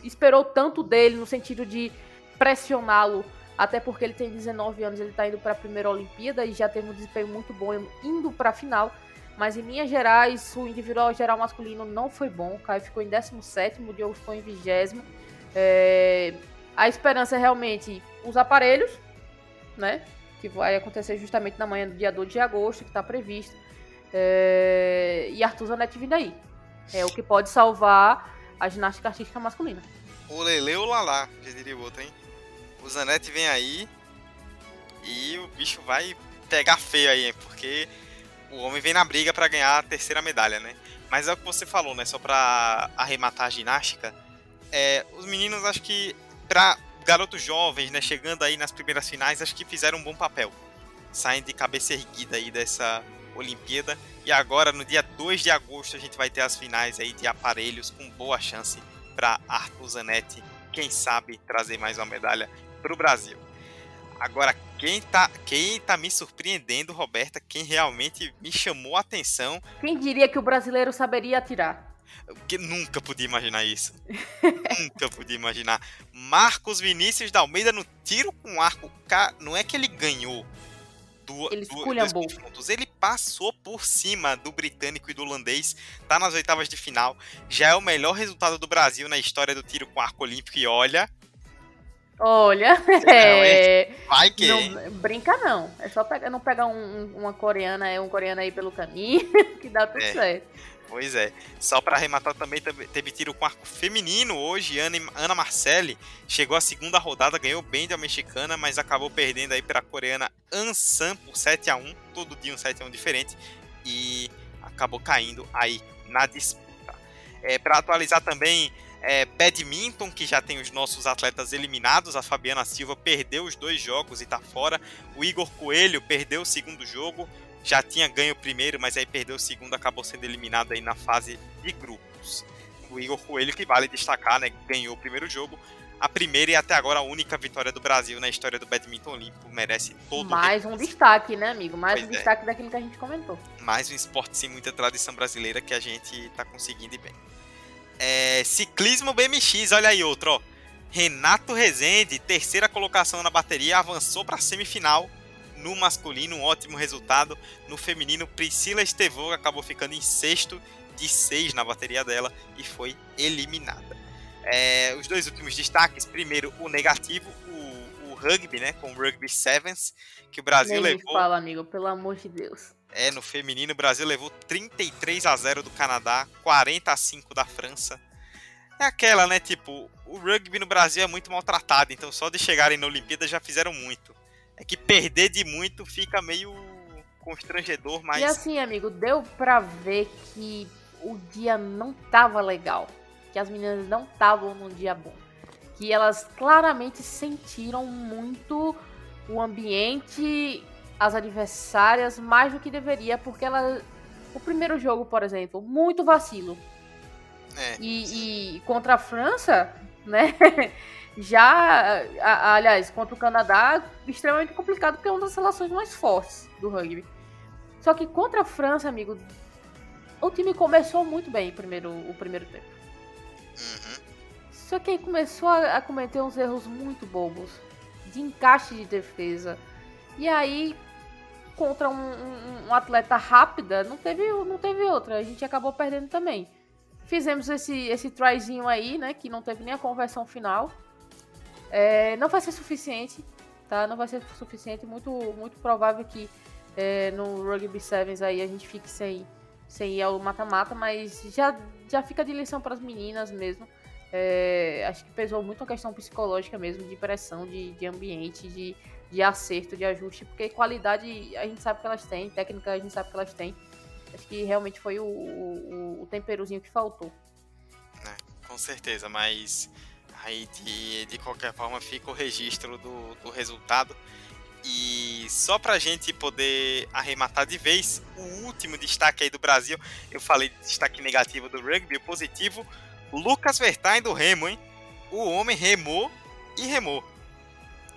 esperou tanto dele no sentido de pressioná-lo, até porque ele tem 19 anos, ele está indo para a primeira Olimpíada e já teve um desempenho muito bom indo para a final. Mas em linhas gerais, o individual geral masculino não foi bom. O Caio ficou em 17, o Diogo ficou em 20. É... A esperança é realmente os aparelhos, né? Que vai acontecer justamente na manhã do dia 2 de agosto, que está previsto. É... E Arthur Zanetti vindo aí. É o que pode salvar a ginástica artística masculina.
O Lele ou Lalá, já diria o outro, hein? O Zanetti vem aí e o bicho vai pegar feio aí, hein? Porque o homem vem na briga para ganhar a terceira medalha, né? Mas é o que você falou, né? Só para arrematar a ginástica. É, os meninos, acho que para garotos jovens, né? Chegando aí nas primeiras finais, acho que fizeram um bom papel. Saindo de cabeça erguida aí dessa Olimpíada. E agora, no dia 2 de agosto, a gente vai ter as finais aí de aparelhos com boa chance para Arthur Zanetti, quem sabe trazer mais uma medalha para o Brasil. Agora, quem tá, quem tá me surpreendendo, Roberta, quem realmente me chamou a atenção.
Quem diria que o brasileiro saberia atirar?
Que nunca podia imaginar isso. (laughs) nunca podia imaginar. Marcos Vinícius da Almeida no tiro com arco. Não é que ele ganhou do,
ele do,
pontos. Ele passou por cima do britânico e do holandês. Tá nas oitavas de final. Já é o melhor resultado do Brasil na história do tiro com arco olímpico. E olha,
Olha, (laughs) é...
vai que.
Não, brinca não. É só pegar, não pegar um, uma coreana, é um coreano aí pelo caminho, (laughs) que dá tudo é. certo.
Pois é. Só para arrematar também, teve tiro com arco feminino hoje. Ana, Ana Marcelli chegou à segunda rodada, ganhou bem da mexicana, mas acabou perdendo aí para a coreana Ansan por 7 a 1 Todo dia um 7 a 1 diferente. E acabou caindo aí na disputa. É, para atualizar também, é, badminton, que já tem os nossos atletas eliminados. A Fabiana Silva perdeu os dois jogos e está fora. O Igor Coelho perdeu o segundo jogo. Já tinha ganho o primeiro, mas aí perdeu o segundo, acabou sendo eliminado aí na fase de grupos. O Igor Coelho, que vale destacar, né, ganhou o primeiro jogo. A primeira e até agora a única vitória do Brasil na história do badminton olímpico. Merece todo
Mais um destaque, né, amigo? Mais pois um é. destaque daquilo que a gente comentou.
Mais um esporte sem muita tradição brasileira que a gente está conseguindo ir bem. É, ciclismo BMX, olha aí outro, ó. Renato Rezende, terceira colocação na bateria, avançou para a semifinal. No masculino, um ótimo resultado. No feminino, Priscila Estevô acabou ficando em sexto de seis na bateria dela e foi eliminada. É, os dois últimos destaques, primeiro o negativo, o, o rugby, né, com o Rugby Sevens, que o Brasil
Nem
levou.
fala, amigo, pelo amor de Deus.
É, no feminino, o Brasil levou 33 a 0 do Canadá, 40 a 5 da França. É aquela, né? Tipo, o rugby no Brasil é muito maltratado, então só de chegarem na Olimpíada já fizeram muito. É que perder de muito fica meio constrangedor, mas.
E assim, amigo, deu pra ver que o dia não tava legal. Que as meninas não estavam num dia bom. Que elas claramente sentiram muito o ambiente as adversárias mais do que deveria, porque ela. O primeiro jogo, por exemplo, muito vacilo.
É,
e, e, contra a França, né? (laughs) Já, a, aliás, contra o Canadá, extremamente complicado, porque é uma das relações mais fortes do rugby. Só que contra a França, amigo, o time começou muito bem o primeiro, o primeiro tempo.
Uhum.
Só que aí começou a, a cometer uns erros muito bobos de encaixe de defesa. E aí contra um, um, um, atleta rápida, não teve, não teve outra. A gente acabou perdendo também. Fizemos esse, esse tryzinho aí, né? Que não teve nem a conversão final. É, não vai ser suficiente, tá? Não vai ser suficiente. Muito, muito provável que é, no Rugby Sevens aí a gente fique sem, sem ir ao mata-mata, mas já, já fica de lição para as meninas mesmo. É, acho que pesou muito a questão psicológica mesmo, de pressão, de, de ambiente, de de acerto, de ajuste, porque qualidade a gente sabe que elas têm, técnica a gente sabe que elas têm. Acho que realmente foi o, o, o temperozinho que faltou.
É, com certeza, mas aí de, de qualquer forma fica o registro do, do resultado. E só pra gente poder arrematar de vez, o último destaque aí do Brasil, eu falei de destaque negativo do rugby, o positivo, Lucas Vertain do Remo, hein? O homem remou e remou.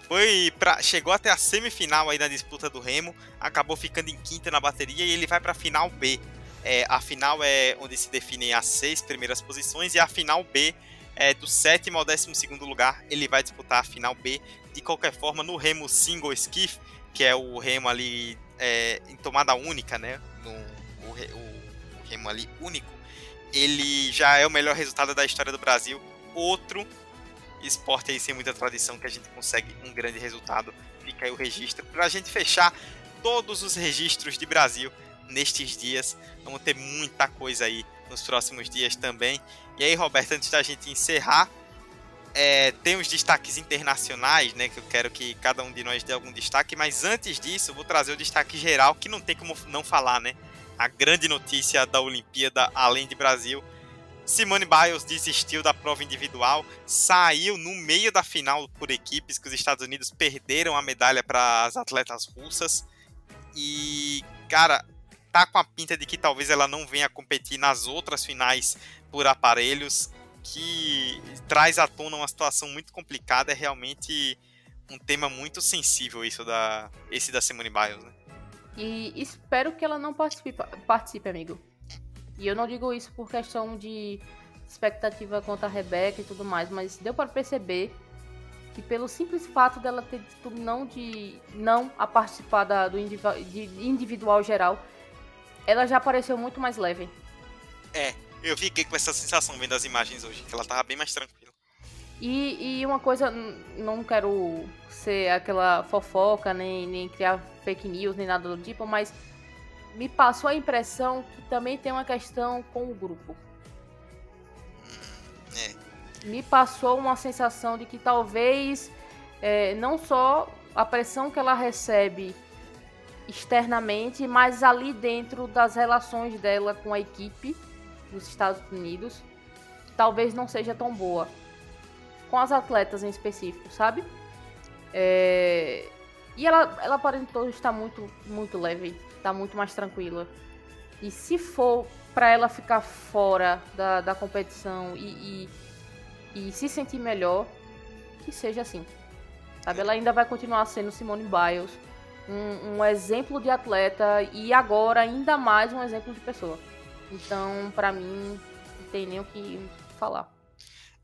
Foi pra, chegou até a semifinal aí na disputa do Remo, acabou ficando em quinta na bateria e ele vai para a final B. É, a final é onde se definem as seis primeiras posições e a final B é do sétimo ao décimo segundo lugar. Ele vai disputar a final B. De qualquer forma, no Remo Single Skiff, que é o Remo ali é, em tomada única, né? No, o, o, o Remo ali único, ele já é o melhor resultado da história do Brasil. Outro esporte aí sem muita tradição que a gente consegue um grande resultado. Fica aí o registro para a gente fechar todos os registros de Brasil nestes dias. Vamos ter muita coisa aí nos próximos dias também. E aí, Roberto, antes da gente encerrar, é, tem os destaques internacionais, né? Que eu quero que cada um de nós dê algum destaque. Mas antes disso, vou trazer o destaque geral, que não tem como não falar, né? A grande notícia da Olimpíada, além de Brasil, Simone Biles desistiu da prova individual, saiu no meio da final por equipes, que os Estados Unidos perderam a medalha para as atletas russas. E, cara, tá com a pinta de que talvez ela não venha competir nas outras finais por aparelhos, que traz à tona uma situação muito complicada. É realmente um tema muito sensível isso da esse da Simone Biles, né?
E espero que ela não participe, participe amigo. E eu não digo isso por questão de expectativa contra a Rebeca e tudo mais, mas deu para perceber que pelo simples fato dela ter dito não de não a participar da, do individual geral, ela já pareceu muito mais leve.
É, eu fiquei com essa sensação vendo as imagens hoje, que ela tava bem mais tranquila.
E, e uma coisa, não quero ser aquela fofoca, nem, nem criar fake news, nem nada do tipo, mas me passou a impressão que também tem uma questão com o grupo.
É.
Me passou uma sensação de que talvez é, não só a pressão que ela recebe externamente, mas ali dentro das relações dela com a equipe dos Estados Unidos, talvez não seja tão boa. Com as atletas em específico, sabe? É... E ela, ela aparentou estar muito, muito leve tá muito mais tranquila. E se for para ela ficar fora da, da competição e, e, e, se sentir melhor, que seja assim. Sabe? Ela ainda vai continuar sendo Simone Biles, um, um exemplo de atleta e agora ainda mais um exemplo de pessoa. Então, para mim, não tem nem o que falar.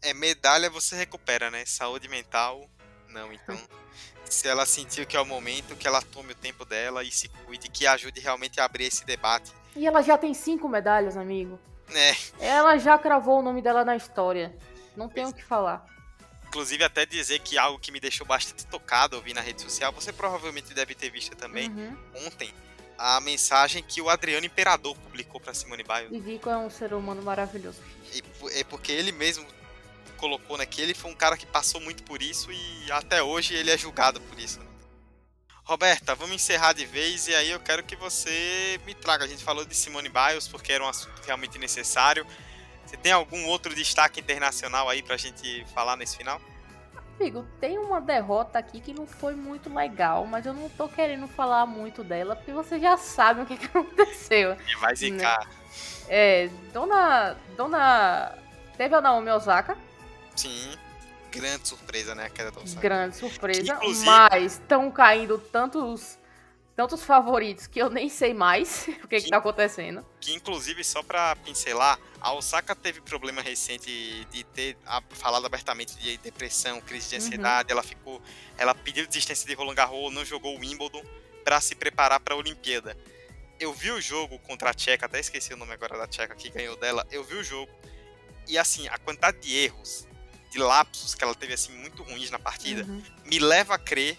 É, medalha você recupera, né? Saúde mental, não. Então, (laughs) se ela sentir que é o momento, que ela tome o tempo dela e se cuide, que ajude realmente a abrir esse debate.
E ela já tem cinco medalhas, amigo.
É.
Ela já cravou o nome dela na história. Não tem o que falar.
Inclusive, até dizer que algo que me deixou bastante tocado ouvir na rede social, você provavelmente deve ter visto também
uhum.
ontem, a mensagem que o Adriano Imperador publicou para Simone Biles.
E Vico é um ser humano maravilhoso.
E é porque ele mesmo colocou, né? Que ele foi um cara que passou muito por isso e até hoje ele é julgado por isso. Né? Roberta, vamos encerrar de vez e aí eu quero que você me traga. A gente falou de Simone Biles porque era um assunto realmente necessário. Você tem algum outro destaque internacional aí pra gente falar nesse final?
Amigo, tem uma derrota aqui que não foi muito legal, mas eu não tô querendo falar muito dela, porque você já sabe o que, que aconteceu.
E vai zicar. Né?
É, dona. Dona. Teve a Naomi Osaka,
Sim. Grande surpresa, né? A queda do Osaka.
Grande surpresa. Inclusive... Mas estão caindo tantos tantos favoritos que eu nem sei mais (laughs) o que, que, que tá acontecendo.
Que inclusive, só pra pincelar, a Osaka teve problema recente de ter falado abertamente de depressão, crise de uhum. ansiedade. Uhum. Ela ficou. Ela pediu desistência de Roland Garros, não jogou o Wimbledon para se preparar para a Olimpíada. Eu vi o jogo contra a Tcheca, até esqueci o nome agora da Tcheca que ganhou dela. Eu vi o jogo. E assim, a quantidade de erros de lapsos que ela teve assim muito ruins na partida, uhum. me leva a crer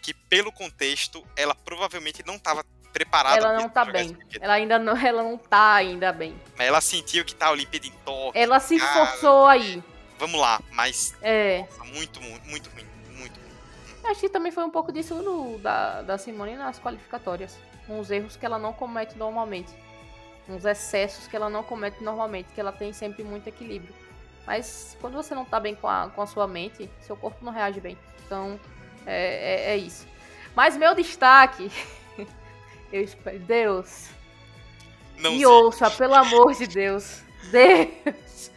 que pelo contexto ela provavelmente não estava preparada.
Ela não tá bem. Ela ainda não, ela não tá ainda bem.
Mas ela sentiu que tá a Olimpíada em toque.
Ela se esforçou aí.
Vamos lá, mas
é.
Nossa, muito, muito, muito ruim, muito ruim.
Acho que também foi um pouco disso do, da, da Simone nas qualificatórias. Uns erros que ela não comete normalmente. Uns excessos que ela não comete normalmente, que ela tem sempre muito equilíbrio. Mas quando você não tá bem com a, com a sua mente, seu corpo não reage bem. Então, é, é, é isso. Mas meu destaque, (laughs) eu espero, Deus,
não
me ouça, pelo amor de Deus, (laughs) Deus.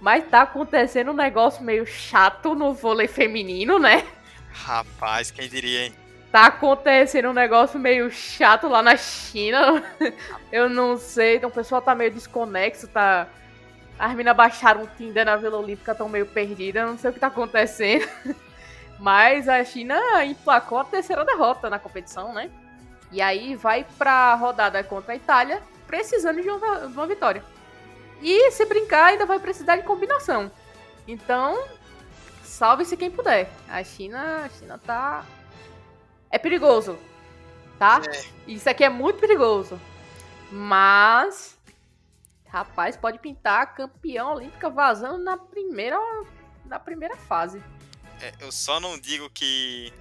Mas tá acontecendo um negócio meio chato no vôlei feminino, né?
Rapaz, quem diria, hein?
Tá acontecendo um negócio meio chato lá na China. (laughs) Eu não sei, então o pessoal tá meio desconexo, tá. As meninas baixaram o Tinder na Vila Olímpica, estão meio perdidas, não sei o que tá acontecendo. Mas a China emplacou a terceira derrota na competição, né? E aí vai pra rodada contra a Itália, precisando de uma, uma vitória. E se brincar, ainda vai precisar de combinação. Então, salve-se quem puder. A China, a China tá. É perigoso, tá?
É.
Isso aqui é muito perigoso. Mas. Rapaz, pode pintar campeão olímpica vazando na primeira, na primeira fase.
É, eu só não digo que,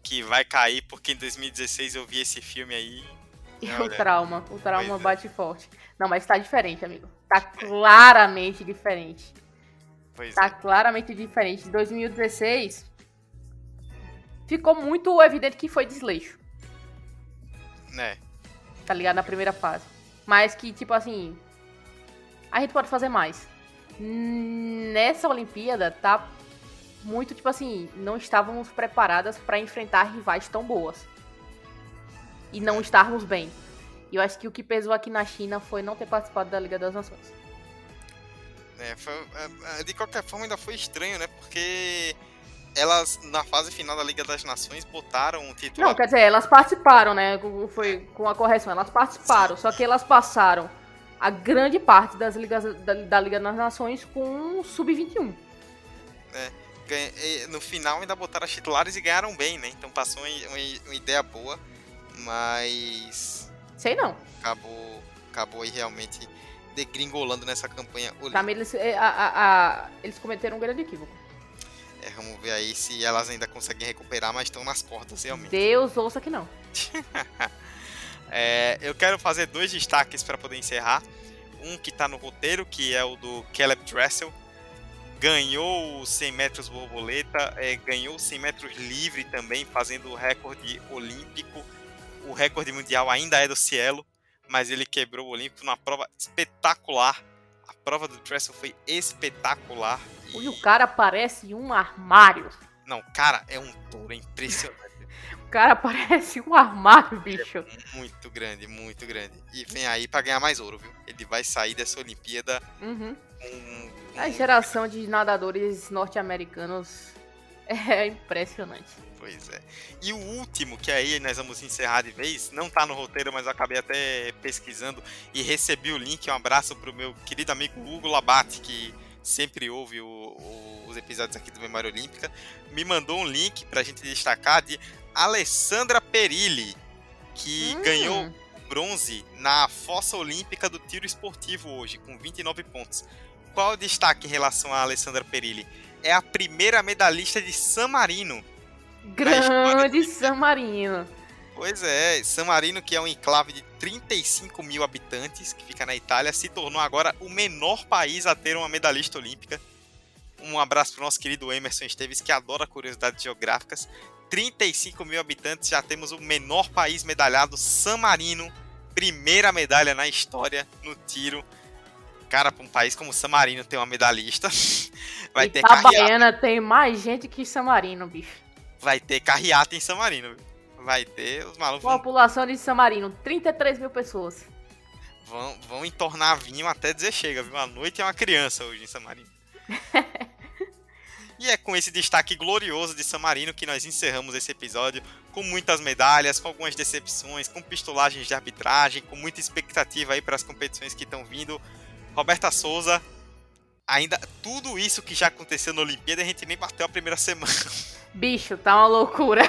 que vai cair, porque em 2016 eu vi esse filme aí. (laughs)
E
Olha,
o trauma, o trauma
é.
bate forte. Não, mas tá diferente, amigo. Tá claramente diferente.
Pois
Tá
é.
claramente diferente. Em 2016 ficou muito evidente que foi desleixo,
Né?
tá ligado? Na primeira fase. Mas que, tipo assim, a gente pode fazer mais. Nessa Olimpíada tá muito, tipo assim, não estávamos preparadas pra enfrentar rivais tão boas. E não estarmos bem. E eu acho que o que pesou aqui na China foi não ter participado da Liga das Nações.
É, foi- é, é, de qualquer forma, ainda foi estranho, né? Porque elas, na fase final da Liga das Nações, botaram o título.
Não, quer dizer, elas participaram, né? Foi com a correção, elas participaram, só que elas passaram a grande parte das ligas da, da Liga das Nações com o sub-21.
ganha- e no final ainda botaram as titulares e ganharam bem, né? Então passou uma, uma- ideia boa, mas
Sei não.
acabou, acabou aí realmente degringolando nessa campanha
Pra mim, eles, é, a- a- a- eles cometeram um grande equívoco.
É, vamos ver aí se elas ainda conseguem recuperar, mas estão nas cordas realmente.
Deus ouça que não. (laughs)
É, eu quero fazer dois destaques para poder encerrar. Um que tá no roteiro, que é o do Caleb Dressel. Ganhou os 100 metros borboleta, é, ganhou os 100 metros livre também, fazendo o recorde olímpico. O recorde mundial ainda é do Cielo, mas ele quebrou o olímpico numa prova espetacular. A prova do Dressel foi espetacular.
E o cara parece um armário.
Não, cara, é um touro é impressionante. (laughs)
O cara parece um armário, bicho.
Muito grande, muito grande. E vem aí pra ganhar mais ouro, viu? Ele vai sair dessa Olimpíada
Uhum.
com.
A geração de nadadores norte-americanos (laughs) é impressionante.
Pois é. E o último, que aí nós vamos encerrar de vez, não tá no roteiro, mas eu acabei até pesquisando e recebi o link. Um abraço pro meu querido amigo Hugo Labate, que sempre ouve o- o- os episódios aqui do Memória Olímpica. Me mandou um link pra gente destacar de Alessandra Perilli, que
Hum.
ganhou bronze na fossa olímpica do tiro esportivo hoje, com 29 pontos. Qual o destaque em relação a Alessandra Perilli? É a primeira medalhista de San Marino.
Grande San Marino.
Pois é, San Marino, que é um enclave de 35 mil habitantes, que fica na Itália, se tornou agora o menor país a ter uma medalhista olímpica. Um abraço para o nosso querido Emerson Esteves, que adora curiosidades geográficas. 35 mil habitantes, já temos o menor país medalhado, San Marino. Primeira medalha na história no tiro. Cara, para um país como San Marino ter uma medalhista, (laughs) vai ter carreata,
Itabaiana tem mais gente que San Marino, bicho.
vai ter carreata em San Marino. viu? Vai ter os malucos
População de San Marino, 33 mil pessoas.
Vão, vão entornar vinho até dizer chega, viu? A noite é uma criança hoje em San Marino. (laughs) e é com esse destaque glorioso de San Marino que nós encerramos esse episódio com muitas medalhas, com algumas decepções, com pistolagens de arbitragem, com muita expectativa aí para as competições que estão vindo. Roberta Souza, ainda tudo isso que já aconteceu na Olimpíada, a gente nem bateu a primeira semana.
Bicho, tá uma loucura.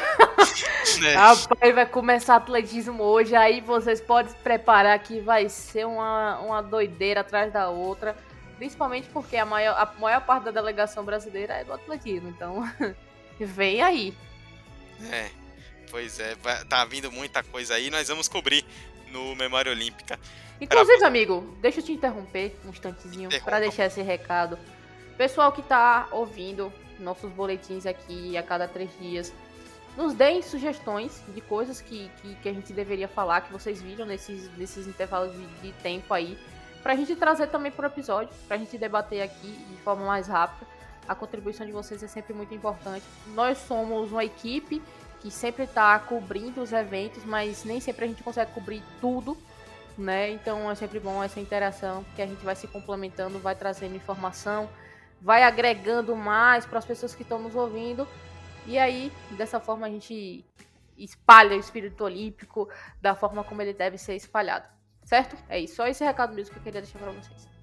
Né? (laughs)
Rapaz, vai começar atletismo hoje, aí vocês podem se preparar que vai ser uma, uma doideira atrás da outra. Principalmente porque a maior, a maior parte da delegação brasileira é do atletismo, então (laughs) vem aí.
É, pois é, tá vindo muita coisa aí, nós vamos cobrir no Memória Olímpica.
Inclusive, amigo, deixa eu te interromper um instantezinho para deixar esse recado. Pessoal que tá ouvindo nossos boletins aqui a cada três dias, nos deem sugestões de coisas que, que, que a gente deveria falar, que vocês viram nesses, nesses intervalos de, de tempo aí, pra gente trazer também pro episódio, pra gente debater aqui de forma mais rápida. A contribuição de vocês é sempre muito importante. Nós somos uma equipe que sempre está cobrindo os eventos, mas nem sempre a gente consegue cobrir tudo, né? Então é sempre bom essa interação, porque a gente vai se complementando, vai trazendo informação, vai agregando mais para as pessoas que estão nos ouvindo. E aí, dessa forma, a gente espalha o espírito olímpico da forma como ele deve ser espalhado. Certo? É isso. Só esse recado mesmo que eu queria deixar para vocês.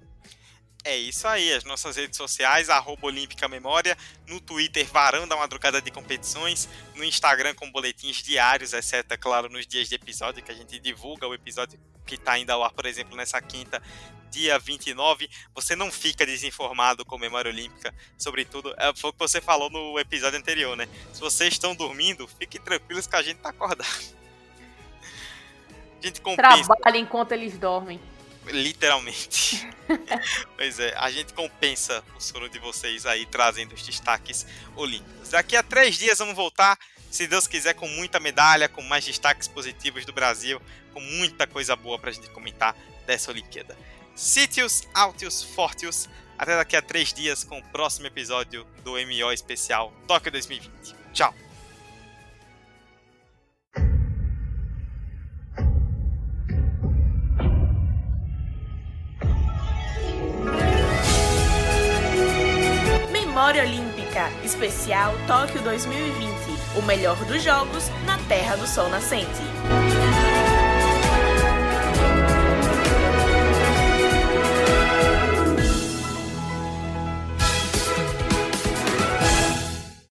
É isso aí, as nossas redes sociais, arroba Olímpica Memória, no Twitter Varão da Madrugada de Competições, no Instagram com boletins diários, exceto, é claro, nos dias de episódio, que a gente divulga o episódio que está ainda ao ar, por exemplo, nessa quinta, dia 29. Você não fica desinformado com Memória Olímpica, sobretudo, é, foi o que você falou no episódio anterior, né? Se vocês estão dormindo, fiquem tranquilos que a gente está acordado. (laughs)
A gente compensa. Trabalha enquanto eles dormem.
Literalmente. (laughs) pois é, a gente compensa o sono de vocês aí, trazendo os destaques olímpicos. Daqui a três dias vamos voltar, se Deus quiser, com muita medalha, com mais destaques positivos do Brasil, com muita coisa boa pra gente comentar dessa Olimpíada. Sítios, Altios, Fortios. Até daqui a três dias com o próximo episódio do MO Especial Tóquio 2020. Tchau!
Memória Olímpica Especial Tóquio 2020 O melhor dos jogos na Terra do Sol Nascente.